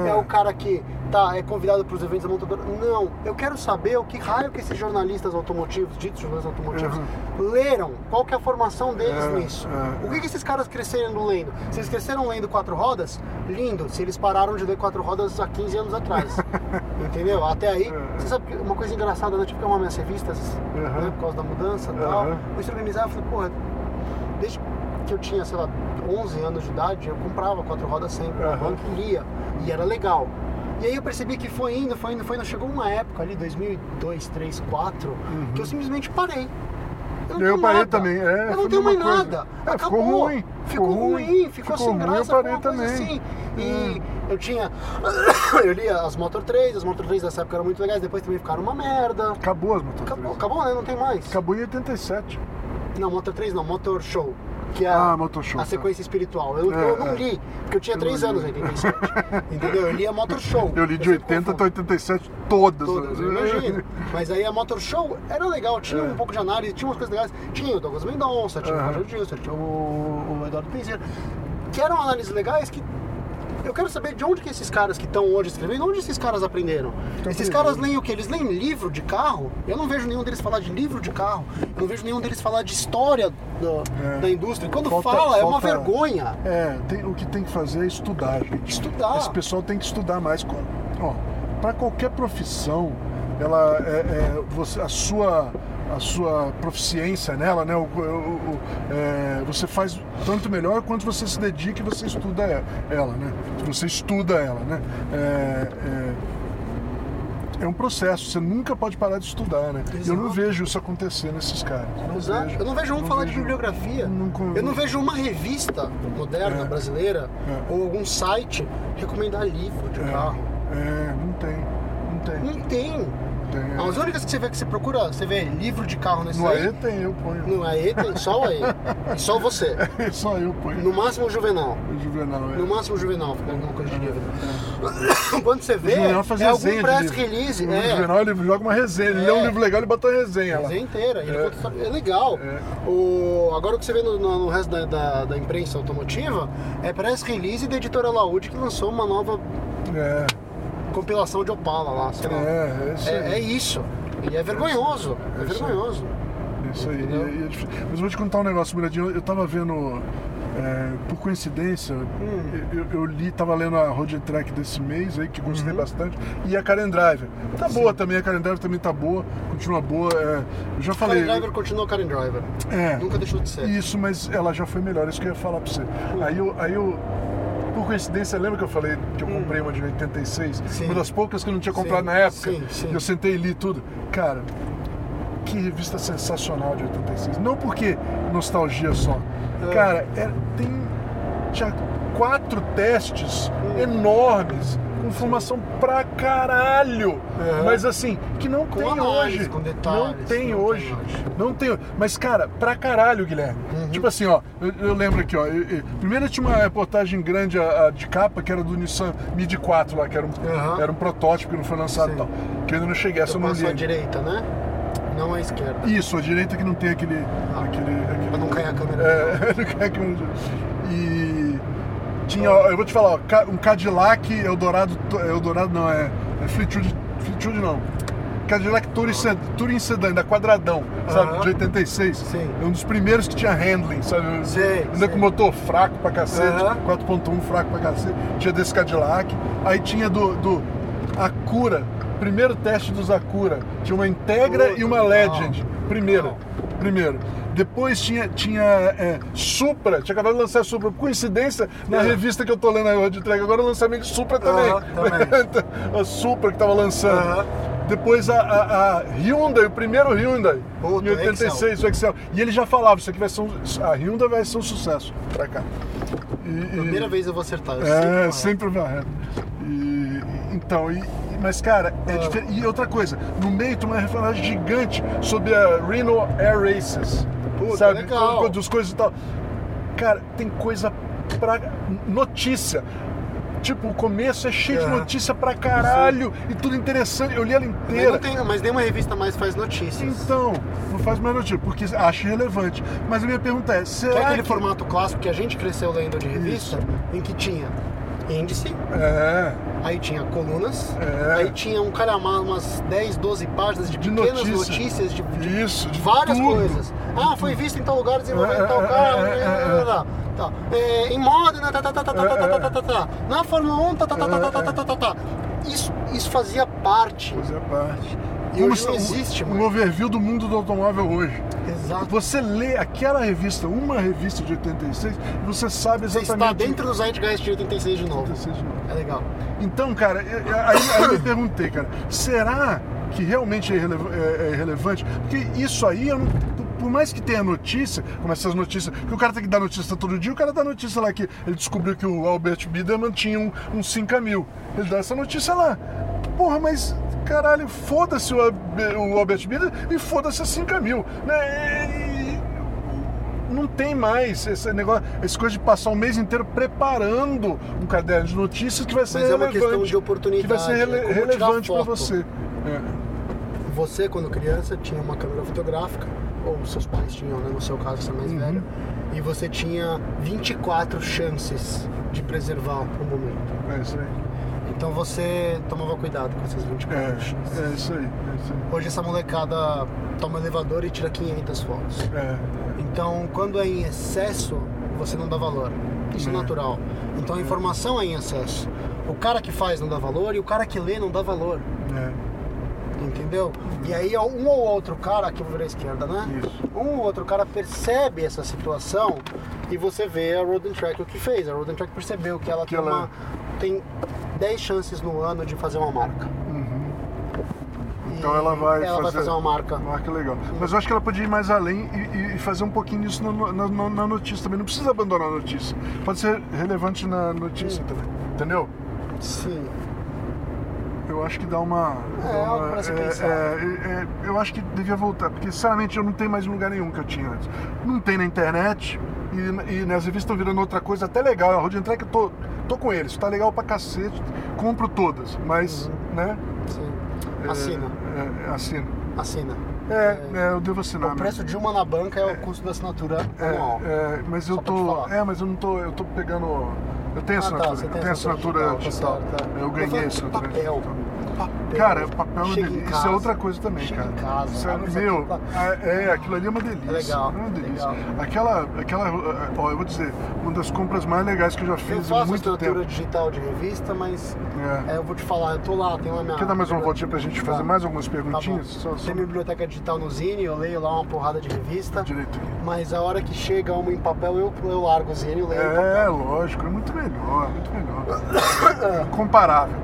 É. é, o cara que tá, é convidado para os eventos da montadora. Não, eu quero saber o que raio que esses jornalistas automotivos, ditos jornalistas automotivos, leram, qual que é a formação deles É, nisso. é. O que, que esses caras cresceram lendo? Se eles cresceram lendo quatro rodas, lindo. Se eles pararam de ler quatro rodas há 15 anos atrás. Entendeu? Até aí, É. você sabe uma coisa engraçada, né? Tive que arrumar minhas revistas, Uhum. né, por causa da mudança e tal. Uhum. Eu se organizar, eu falei, porra, desde que eu tinha, sei lá, 11 anos de idade, eu comprava quatro rodas sempre Uhum. banca e lia. E era legal. E aí eu percebi que foi indo, foi indo, foi indo. Chegou uma época ali, 2002, 2003, 2004, que eu simplesmente parei. Eu, não Eu parei nada. também, é, Eu não a tenho mais coisa. nada. É, ficou Acabou. ruim, Ficou ruim, ruim, ficou, sem ruim, graça. eu parei também. Assim. E eu tinha. eu lia as Motor 3, as Motor 3 nessa época eram muito legais, depois também ficaram uma merda. Acabou as Motor Acabou, 3. acabou né? Não tem mais. Acabou em 87. Não, Motor 3 não, Motor Show. Que é Ah, a, Motor Show, a tá. sequência espiritual. Eu, É, eu não é. li, porque eu tinha Eu 3 não anos em 87. entendeu? Eu li a Motor Show. Eu li de sempre 80 até confundo. 87 todas. Todas, eu imagino. Mas aí a Motor Show era legal, tinha um pouco de análise, tinha umas coisas legais. Tinha o Douglas Mendonça, tinha o. Roger Gilson, tinha o, o Eduardo Pinzeiro, que eram análises legais que. Eu quero saber de onde que esses caras que estão hoje escrevendo, onde esses caras aprenderam? Esses aprendendo. caras leem o que? Eles leem livro de carro? Eu não vejo nenhum deles falar de livro de carro. Eu não vejo nenhum deles falar de história da, É. da indústria. Quando Falta- fala, é uma falta- vergonha. É, tem- o que tem que fazer é estudar, gente. Estudar. Esse pessoal tem que estudar mais. Ó, para qualquer profissão, ela é, é, você, a sua a sua proficiência nela, né? o- o- é, você faz tanto melhor quanto você se dedica e você estuda e- ela, né? Você estuda ela, né? É, é, é um processo. Você nunca pode parar de estudar, né? Eu não Exato. vejo isso acontecer nesses caras. Não Exato. vejo. Eu não vejo um Não falar de vejo- bibliografia. não con- Eu não vejo uma revista moderna É. brasileira É. ou algum site recomendar livro de carro. É, não tem. Não tem. Não tem. Tem. As únicas que você vê que você procura, você vê livro de carro nesse No aí. AE tem, eu ponho. No AE tem só o AE. e só você. Só eu ponho. No máximo o Juvenal. O Juvenal, é. No máximo o Juvenal, fica alguma coisa de livro. Quando você vê, é algum press release. O é. Juvenal ele joga uma resenha. Ele É. lê um livro legal e bota uma resenha. Resenha inteira, ele É. é legal. É. O, agora o que você vê no, no- no resto da, da, da imprensa automotiva é press release da editora Laude que lançou uma nova É, compilação de Opala lá, sei lá. é, é isso É, é isso. E é vergonhoso. É, É vergonhoso. Isso aí. Entendeu? É. Mas vou te contar um negócio, Muradinho. Eu tava vendo, é, por coincidência, Hum. eu, eu li, tava lendo a Road Track desse mês aí, que gostei bastante, e a Karen Driver. Tá boa também, a Karen Driver também tá boa, continua boa. é, eu já falei. Karen Driver continua Karen Driver. É. Nunca deixou de ser. Isso, mas ela já foi melhor, isso que eu ia falar pra você. Aí eu, aí eu por coincidência, lembra que eu falei que eu comprei uma de 86? Hum. Sim. Uma das poucas que eu não tinha Sim, comprado na época. sim, sim. Eu sentei e li tudo. Cara, que revista sensacional de 86. Não porque nostalgia só. É. Cara, é- tem. Tinha quatro testes Hum. enormes. Com informação pra caralho. Mas assim, que não Com tem análise, hoje. com detalhes, não tem não tem hoje. hoje. Não tem. Mas, cara, pra caralho, Guilherme. Uhum. Tipo assim, ó, eu, eu lembro aqui, ó. eu- eu- primeiro tinha uma reportagem grande a- a de capa que era do Nissan Mid 4 lá, que era um, Uhum. era um protótipo que não foi lançado e tal. Que eu ainda não cheguei, essa eu não li. à direita, né? Não à esquerda. Isso, a direita que não tem aquele. aquele, aquele Pra não cair a câmera. É, não cai a câmera. Tinha, ó, eu vou te falar, ó, um Cadillac Eldorado. Eldorado não, é. É Fleetwood. Fleetwood não. Cadillac Touring, Sed- Touring Sedan, da Quadradão, sabe? Aham. De 86. Sim. É um dos primeiros que tinha handling, sabe? Sei, Ainda sei. com motor fraco pra cacete, Aham. 4.1 fraco pra cacete. Tinha desse Cadillac. Aí tinha do, do Acura, primeiro teste dos Acura. Tinha uma Integra Puta, e uma. Legend. Primeiro. Legal. Primeiro. Depois tinha, tinha é, Supra, tinha acabado de lançar Supra. Por coincidência, na É. revista que eu tô lendo aí de entrega agora, o lançamento de Supra também. Também. a Supra que tava lançando. Depois a, a- a Hyundai, o primeiro Hyundai, Puta, em 86, o Excel. E ele já falava, isso aqui vai ser um, a Hyundai vai ser um sucesso pra cá. E- e- Primeira vez eu vou acertar. Eu é, erro. sempre vai reto. E, então, e, e- mas cara, é Ah. diferente. E outra coisa, no meio tem uma referência gigante sobre a Reno Air Races. Puta, sabe? legal. Dos coisas e tal. Cara, tem coisa pra. notícia. Tipo, o começo é cheio de É. notícia pra caralho e tudo interessante. Eu li ela Mas, inteira. não tem, mas nenhuma revista mais faz notícias. Então, não faz mais notícia, porque acho relevante. Mas a minha pergunta é: Que será é aquele que... formato clássico que a gente cresceu lendo de revista, em que tinha índice, É, aí tinha colunas, É. aí tinha um calhamar, umas 10, 12 páginas de De pequenas notícia. notícias de, de isso, de várias tudo. coisas. Ah, foi visto em tal lugar, desenvolvendo É, em tal é, carro, é, é, tá. É, em Modena, tá, tá, tá, tá, tá, tá, tá, tá, tá, tá. na Fórmula 1, tá, tá, tá, tá, tá, tá, tá, tá, tá. Isso, isso fazia parte Fazia parte. E hoje não existe um mais. overview do mundo do automóvel hoje. Exato. Você lê aquela revista, uma revista de 86, e você sabe Você exatamente. está dentro do Zeitgeist de 86 de novo. 86 de novo. É legal. Então, cara, aí, aí eu me perguntei, cara, será que realmente é, é- é irrelevante? Porque isso aí, eu não- por mais que tenha notícia, como essas notícias, que o cara tem que dar notícia todo dia, o cara dá notícia lá que ele descobriu que o Albert Biederman tinha um, um 5 mil. Ele dá essa notícia lá. Porra, mas caralho, foda-se o, o Albert Biederman e foda-se a 5 mil. Né? E- não tem mais esse negócio, essa coisa de passar um mês inteiro preparando um caderno de notícias que vai ser Mas é uma relevante, questão de oportunidade, que vai ser é rele- tirar relevante para você. É. Você, quando criança, tinha uma câmera fotográfica, ou seus pais tinham, né? No seu caso, você é mais Uhum. velho. E você tinha 24 chances de preservar o momento. É isso aí. Então você tomava cuidado com essas 24 É, chances. é isso aí. É isso aí. Hoje essa molecada toma elevador e tira 500 fotos. É. Então, quando é em excesso, você não dá valor. Isso é, É. natural. Então a informação é em excesso. O cara que faz não dá valor e o cara que lê não dá valor. É. Entendeu? E aí um ou outro cara, aqui eu vou virar à esquerda, né? Isso. Um ou outro cara percebe essa situação e você vê a Road and Track o que fez. A Road and Track percebeu que ela, Que tem, ela- uma, tem 10 chances no ano de fazer uma marca. E Então ela vai ela vai fazer- fazer uma marca. Marca legal. Mas eu acho que ela podia ir mais além e, e- fazer um pouquinho disso no- na, na- na notícia também. Não precisa abandonar a notícia. Pode ser relevante na notícia Hum. também. Entendeu? Sim. Eu acho que dá uma. É, dá algo uma- é, pensar. é, é, eu acho que devia voltar, porque sinceramente eu não tenho mais lugar nenhum que eu tinha antes. Não tem na internet e, e nas revistas estão virando outra coisa até legal. A Road Track eu tô, tô com eles, tá legal pra cacete, compro todas, mas, né? Sim. é, Assina. É, assina. Assina. É, é, eu devo assinar. O preço de uma na banca é o custo da assinatura É, anual. é, mas eu tô. É, mas eu não tô. Eu tô pegando. Eu tenho Ah, tá, assinatura. você eu tenho assinatura digital, digital. tá, tá. Eu ganhei assinatura papel. digital. Papel. Cara, papel é uma delícia. Isso é outra coisa também, chega cara. em casa, Isso é, meu, é, é, aquilo ali é uma delícia. É legal, É uma delícia. legal. Aquela, aquela, ó, eu vou dizer, uma das compras mais legais que eu já Eu fiz em faço muito assinatura tempo. digital de revista, mas É. é, eu vou te falar, eu tô lá, tem lá minha. Quer dar mais uma voltinha pra gente fazer Tá. mais algumas Tá perguntinhas? Só, só Tem minha biblioteca digital no Zine, eu leio lá uma porrada de revista. direito. Mas a hora que chega uma em papel, eu, eu largo o Zine e leio É, lógico, é muito melhor, muito melhor. Comparável.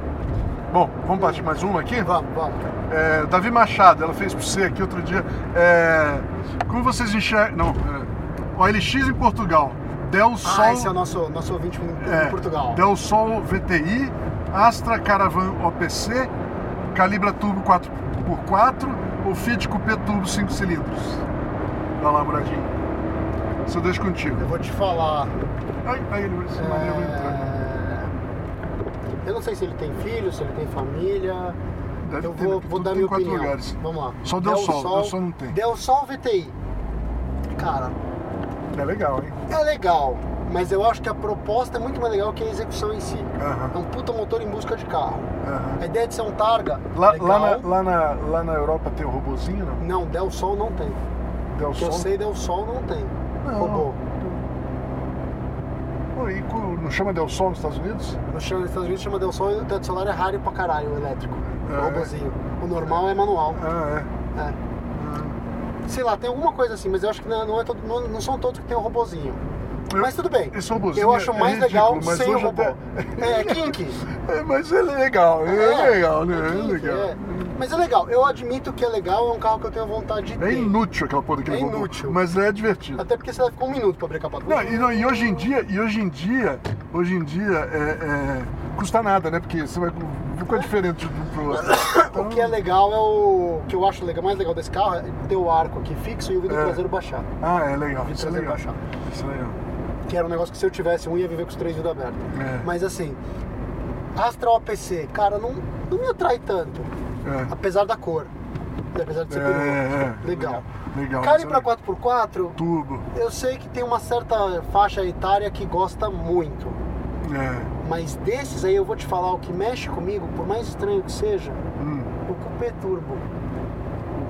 Bom, vamos partir mais uma aqui? Vamos, vamos. É, Davi Machado, ela fez pra você aqui outro dia. É, como vocês enxergam. Não, é, OLX em Portugal. Del Sol. Ah, esse é o nosso, nosso ouvinte em, é, Portugal. Del Sol VTI, Astra Caravan OPC, Calibra Turbo 4x4 ou Fiat Coupé Turbo 5 cilindros? Vai lá, Muradinho. Só deixo contigo. Eu vou te falar. Ai, ai, ele vai se eu é, Eu não sei se ele tem filho, se ele tem família. Deve eu ter, vou, vou dar minha opinião. lugares. Vamos lá. Só Del Sol, Del Sol não tem. Del Sol VTI. Cara, É legal, hein? é legal, mas eu acho que a proposta é muito mais legal que a execução em si. Aham, É um puta motor em busca de carro. aham. A ideia de ser um Targa, Lá, lá, na, lá, na, lá na Europa tem o robozinho, não? Não, Del Sol não tem. Del Que eu Sol? sei, Del Sol não tem. Não. Robô. Pô, e não chama Del Sol nos Estados Unidos? No chama- nos Estados Unidos chama Del Sol e o teto solar é raro pra caralho, o elétrico. É. O robôzinho. O normal é manual. Ah, é. É. Ah. Sei lá, tem alguma coisa assim, mas eu acho que não, não é todo- não- não são todos que tem o robozinho. Mas tudo bem. Esse robozinho Eu acho é mais ridículo, legal sem o robô. até- É, kink. É, mas é legal, ele é, legal, né? É, kink, legal. é. Mas é legal, eu admito que é legal, é um carro que eu tenho vontade de É ter. inútil aquela porra daquele É robô, inútil. mas é divertido. Até porque você vai ficar um minuto pra abrir a capa do Não, e, não, e hoje em dia, e hoje em dia, hoje em dia é, é, custa nada, né? Porque você vai qual é diferente de um pro outro. O que é legal é o. O que eu acho legal, mais legal desse carro é ter o arco aqui fixo e o vidro É. traseiro baixar. Ah, é legal. Vidro Isso é traseiro legal. baixar. Isso é legal. Que era um negócio que se eu tivesse um ia viver com os três vidros abertos. É. Mas assim, Astra OPC, cara, não, não me atrai tanto. É. Apesar da cor. E apesar de ser É, perua. é, Legal. Legal. É legal. 4x4, Turbo. eu sei que tem uma certa faixa etária que gosta muito. É. Mas desses aí eu vou te falar o que mexe comigo, por mais estranho que seja, Hum. o Coupé Turbo.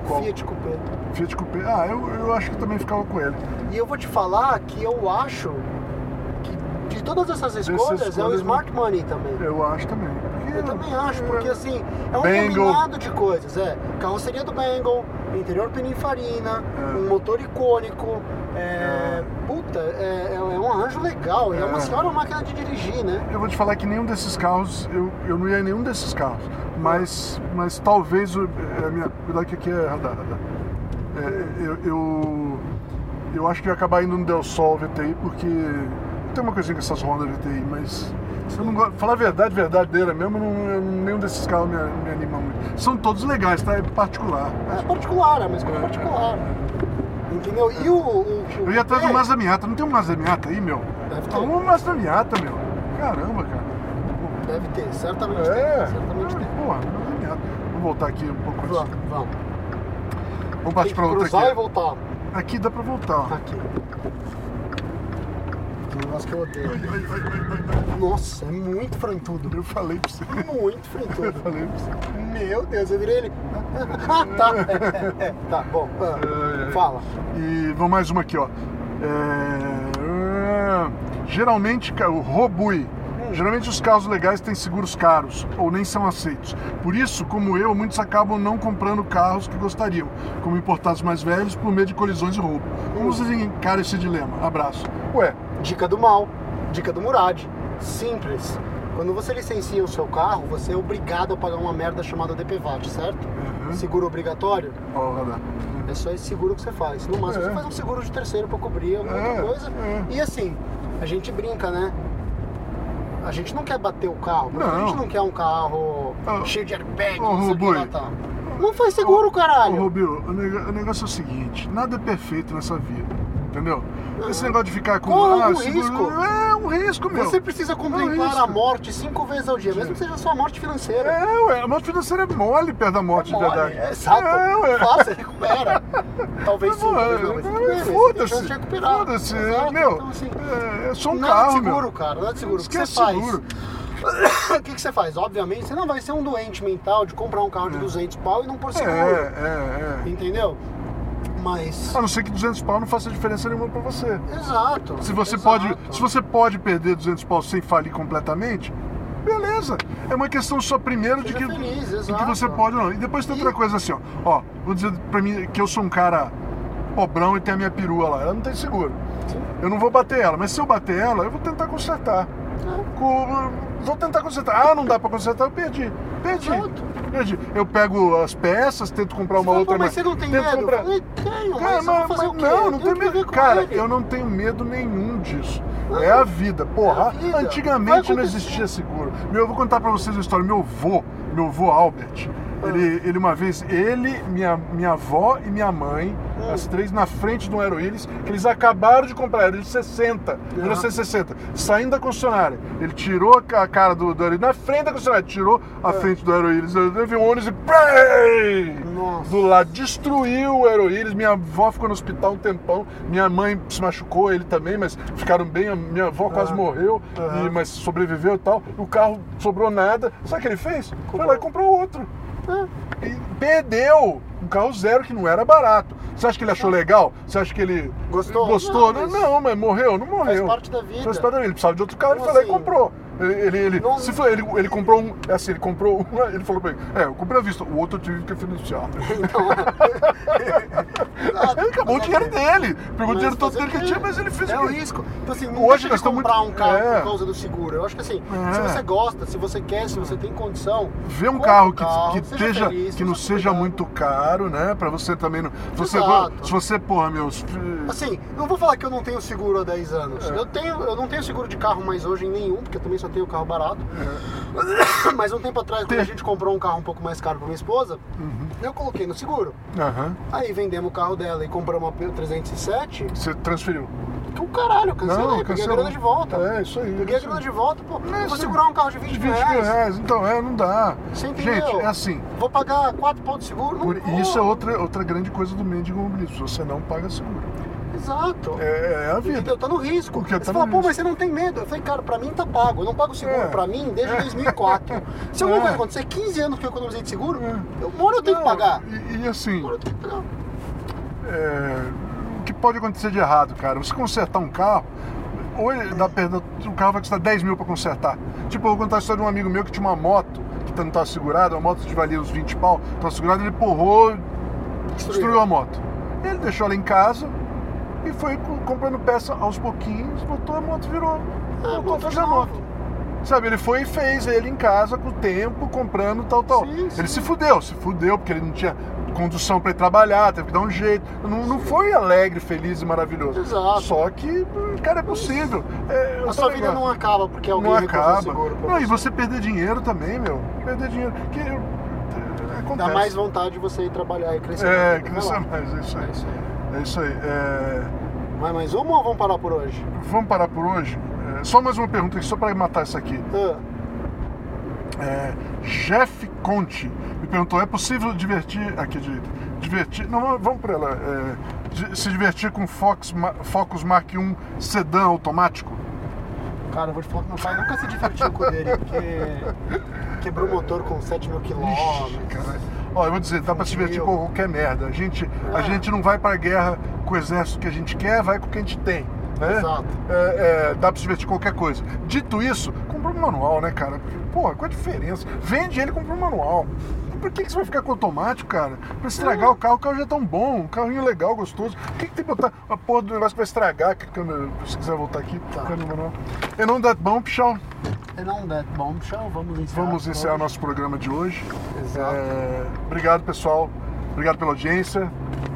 Qual? Fiat Coupé. Fiat Coupé. Ah, eu, eu acho que também ficava com ele. E eu vou te falar que eu acho que de todas essas escolhas, é o escolhas, Smart Money também. Eu acho também. Eu também acho, porque assim, é um Bengal. combinado de coisas. É, carroceria do Bengal, interior Pininfarina, É. um motor icônico. É, puta, é, é- é um arranjo legal. E é uma É. senhora máquina de dirigir, né? Eu vou te falar que nenhum desses carros, eu, eu não ia em nenhum desses carros. Mas, mas talvez. o- É, a minha, cuidado que aqui é radar. radar. É, eu, eu, eu acho que ia acabar indo no Del Sol VTI, porque tem uma coisinha com essas Honda VTI, mas. Eu não gosto, falar a verdade, verdadeira mesmo, não, nenhum desses carros me, me anima muito. São todos legais, tá? É particular. É particular, é uma escolha particular. Entendeu? E o. o, o Eu ia atrás do é, Mazda Miata. Não tem um Mazda Miata aí, meu? Deve ter. Um Mazda Miata, meu. Caramba, cara. Deve ter, certamente É, tem. Certamente tem. porra, Mazda Miata. Vamos voltar aqui um pouco antes. Vamos, vamos. Vamos partir pra outra cruzar e aqui. voltar. Aqui dá pra voltar. ó. Aqui. Um negócio que eu odeio. Ai, ai, ai. Nossa, é muito frantudo. Eu falei pra você. Muito Eu frantudo. falei pra você. Meu Deus, eu virei ele. Ah, tá. É, é, é. Tá, bom. Ah. Fala. E vamos mais uma aqui, ó. É, Geralmente, ca- o Robui. Geralmente os carros legais têm seguros caros ou nem são aceitos. Por isso, como eu, muitos acabam não comprando carros que gostariam, como importados mais velhos, por medo de colisões e roubo. Como vocês encaram esse dilema? Abraço. Ué, Dica do mal. Dica do Murad. Simples. Quando você licencia o seu carro, você é obrigado a pagar uma merda chamada DPVAT, certo? Uhum. Seguro obrigatório? radar. É só esse seguro que você faz. No máximo É. você faz um seguro de terceiro pra cobrir alguma É, outra coisa. é. E assim, a gente brinca, né? A gente não quer bater o carro, porque a Não. gente não quer um carro Ah. cheio de airbag, Ô, não sei tá. Não faz seguro, Ô, caralho. Rubio, o neg- o negócio é o seguinte: nada é perfeito nessa vida, entendeu? Esse negócio de ficar com. Corra algum seguro- risco. É um risco, meu. Você precisa contemplar risco. a morte cinco vezes ao dia, mesmo que seja só a morte financeira. É, ué, a morte financeira é mole perto da morte Mole, de verdade. É, exato. É, ué. Faça, recupera. Talvez sim, Pô, talvez não, mas tudo bem, tem Foda-se. Foda-se. Exato, Meu, então, assim, é, é só um nada carro, de seguro, meu. cara, nada de seguro. O que você faz? o que, que você faz? Obviamente, você não vai ser um doente mental de comprar um carro de 200 pau e não pôr É, seguro. é, é. Entendeu? Mas. A não ser que 200 pau não faça diferença nenhuma pra você. Exato. Se você, exato. pode, se você pode perder 200 pau sem falir completamente, beleza. É uma questão só primeiro de que, feliz, de que você pode ou não. E depois tem E- outra coisa assim, ó. Ó, vou dizer pra mim que eu sou um cara pobrão e tem a minha perua lá. Ela não tem seguro. Sim. Eu não vou bater ela, mas se eu bater ela, eu vou tentar consertar. É. Com- vou tentar consertar. Ah, não dá pra consertar, eu perdi. Perdi. Exato. Eu pego as peças, tento comprar uma Você outra. "Pô, mas você não tem medo? comprar- Eu falei, tenho, Cara, mas o quê? não, não tenho medo. Cara, ele. eu não tenho medo nenhum disso. Não. É a vida. Porra, É a vida. Antigamente não existia seguro. Meu, eu vou contar pra vocês uma história. Meu avô, meu avô Albert, Ah. ele, ele uma vez, ele, minha, minha avó e minha mãe, Hum. as três na frente de um Aeroíris, que eles acabaram de comprar, era de 60, 1960, saindo da concessionária. Ele tirou a ca- a cara do, do Aeroíris, na frente da concessionária, tirou a frente do Aeroíris, viu um ônibus e... Prei! Nossa. do lado, destruiu o Aeroíris. Minha avó ficou no hospital um tempão. Minha mãe se machucou, ele também, mas ficaram bem. Minha avó quase Ah. morreu, e- mas sobreviveu e tal. O carro sobrou nada. Sabe o que ele fez? Foi lá e comprou outro. Perdeu um carro zero que não era barato. Você acha que ele achou legal? Você acha que ele Gostou? Gostou? Não, Não, mas- mas morreu, não morreu. parte da vida. Faz parte da vida. Ele precisava de outro carro, ele Como foi lá e assim? comprou. Ele, ele, ele- Não- se foi, ele, ele comprou um. É assim, ele comprou um. Ele falou pra ele: É, eu comprei à vista, o outro eu tive que financiar. Então, Ele acabou o dinheiro dele. Pegou o dinheiro todo dele que tinha, mas ele fez É o risco. Então, assim, não Hoje deixa de comprar muito- um carro é. por causa do seguro. Eu acho que assim, É. se você gosta, se você quer, se você tem condição, Vê um carro que, carro, que, seja feliz, que não seja cuidado. muito caro, né? Pra você também não. Se você, Exato. se você, porra, meus. Assim, não vou falar que eu não tenho seguro há 10 anos. É. Eu, tenho, eu não tenho seguro de carro mais hoje em nenhum, porque eu também só tenho carro barato. Mas um tempo atrás, quando a gente comprou um carro um pouco mais caro pra minha esposa, Uhum. eu coloquei no seguro. Aham. Aí vendemos o carro dela e compramos uma P 307. Você transferiu. Que o caralho, eu cancelei, peguei a grana de volta. É, isso aí. Peguei a isso grana aí. de volta, pô. É, vou segurar um carro de 20, 20 mil mil reais. reais. Então, é, não dá. Você entendeu? Gente, é assim. Vou pagar 4 pontos de seguro? Não Por, isso é outra, outra grande coisa do mendigo mobilismo. Você não paga seguro. Exato. É, é a vida. Entendeu? Tá no risco. Porque tá você no fala, pô, risco. mas você não tem medo. Eu falei, cara, pra mim tá pago. Eu não pago seguro É. pra mim desde 2004. Se alguma É. coisa acontecer, 15 anos que eu economizei de seguro, É. eu, uma hora eu tenho Não, que pagar. E, e assim, Uma hora eu tenho que pagar. É, o que pode acontecer de errado, cara? Você consertar um carro, ou ele dá perda, o carro vai custar 10 mil pra consertar. Tipo, eu vou contar a história de um amigo meu que tinha uma moto, que não estava segurada, uma moto que valia uns 20 pau, estava segurada, ele porrou, destruiu a moto. Ele deixou ela em casa e foi co- comprando peça aos pouquinhos, botou a moto, virou. Ah, voltou a fazer a moto. Sabe, ele foi e fez ele em casa com o tempo, comprando tal, tal. Sim, sim. Ele se fudeu, se fudeu, porque ele não tinha condução pra ir trabalhar, teve que dar um jeito. Não, não foi alegre, feliz e maravilhoso. Exato. Só que, cara, é possível. É, A sua vida não acaba porque alguém Não acaba. seguro Não, e você perder dinheiro também, meu. Perder dinheiro. Que, é, acontece. Dá mais vontade de você ir trabalhar e crescer. É, crescer mais, é isso aí. É isso aí. É isso aí. É, Vai mais uma ou vamos parar por hoje? Vamos parar por hoje? É, Só mais uma pergunta aqui, só para matar isso aqui. Ah, É, Jeff Conte me perguntou: é possível divertir. Aqui, de, divertir. Não, vamos- para ela. é, se divertir com Fox, Focus Mark I sedã automático? cara, eu vou te falar que meu pai nunca se divertiu com ele, porque quebrou o motor com 7 mil quilômetros. Ó, eu vou dizer, dá pra se divertir com qualquer merda. A gente, a É. gente não vai pra guerra com o exército que a gente quer, vai com o que a gente tem. Né? Exato. É, é, dá pra se divertir com qualquer coisa. Dito isso, compra um manual, né, cara? Porque, porra, qual a diferença? Vende ele e compra um manual. Por que, que você vai ficar com automático, cara? Pra estragar o carro, o carro já é tão bom, um carrinho legal, gostoso. Por que, que tem que botar a porra do negócio pra estragar? Que câmera, se quiser voltar aqui, Tá. câmera manual. E não bom, pichão. E não that bombshell, vamos encerrar. Vamos por encerrar nosso programa de hoje. Exato. É, obrigado, pessoal. Obrigado pela audiência.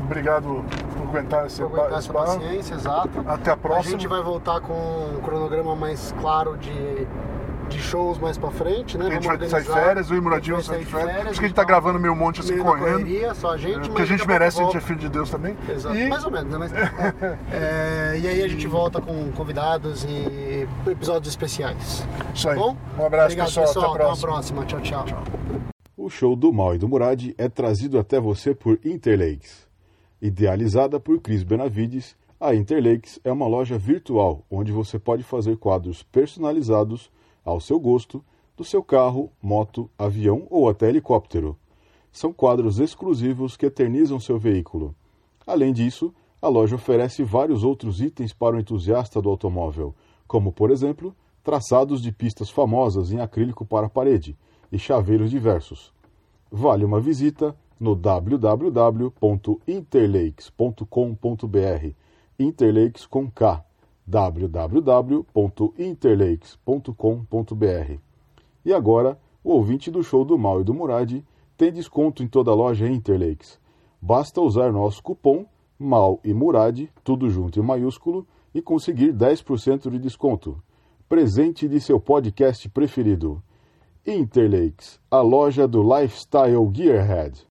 Obrigado por aguentar esse, Vou aguentar essa paciência, exato. Até a próxima. A gente vai voltar com um cronograma mais claro de, de shows mais pra frente, né? A gente vai Vamos sair de férias, eu e o Muradinho A sair de vai férias. Por isso que a gente então, tá gravando meio monte assim correndo. correria, só a gente, É, mas Porque a gente merece, a gente é filho de Deus também. Exato, E mais ou menos, né? Mas, é, e aí a gente volta com convidados e episódios especiais. isso aí. Bom? Um abraço, Obrigado, pessoal. Até a próxima. próxima. Tchau, tchau. O show do Mal e do Murad é trazido até você por Interlakes. Idealizada por Cris Benavides, a Interlakes é uma loja virtual onde você pode fazer quadros personalizados ao seu gosto do seu carro, moto, avião ou até helicóptero. São quadros exclusivos que eternizam seu veículo. Além disso, a loja oferece vários outros itens para o entusiasta do automóvel, como, por exemplo, traçados de pistas famosas em acrílico para a parede e chaveiros diversos. Vale uma visita no www.interlakes.com.br Interlakes com K www.interlakes.com.br E agora, o ouvinte do show do Mal e do Murad tem desconto em toda a loja Interlakes. Basta usar nosso cupom MAL e Murad, tudo junto em maiúsculo, e conseguir 10% de desconto. Presente de seu podcast preferido. Interlakes, a loja do Lifestyle Gearhead.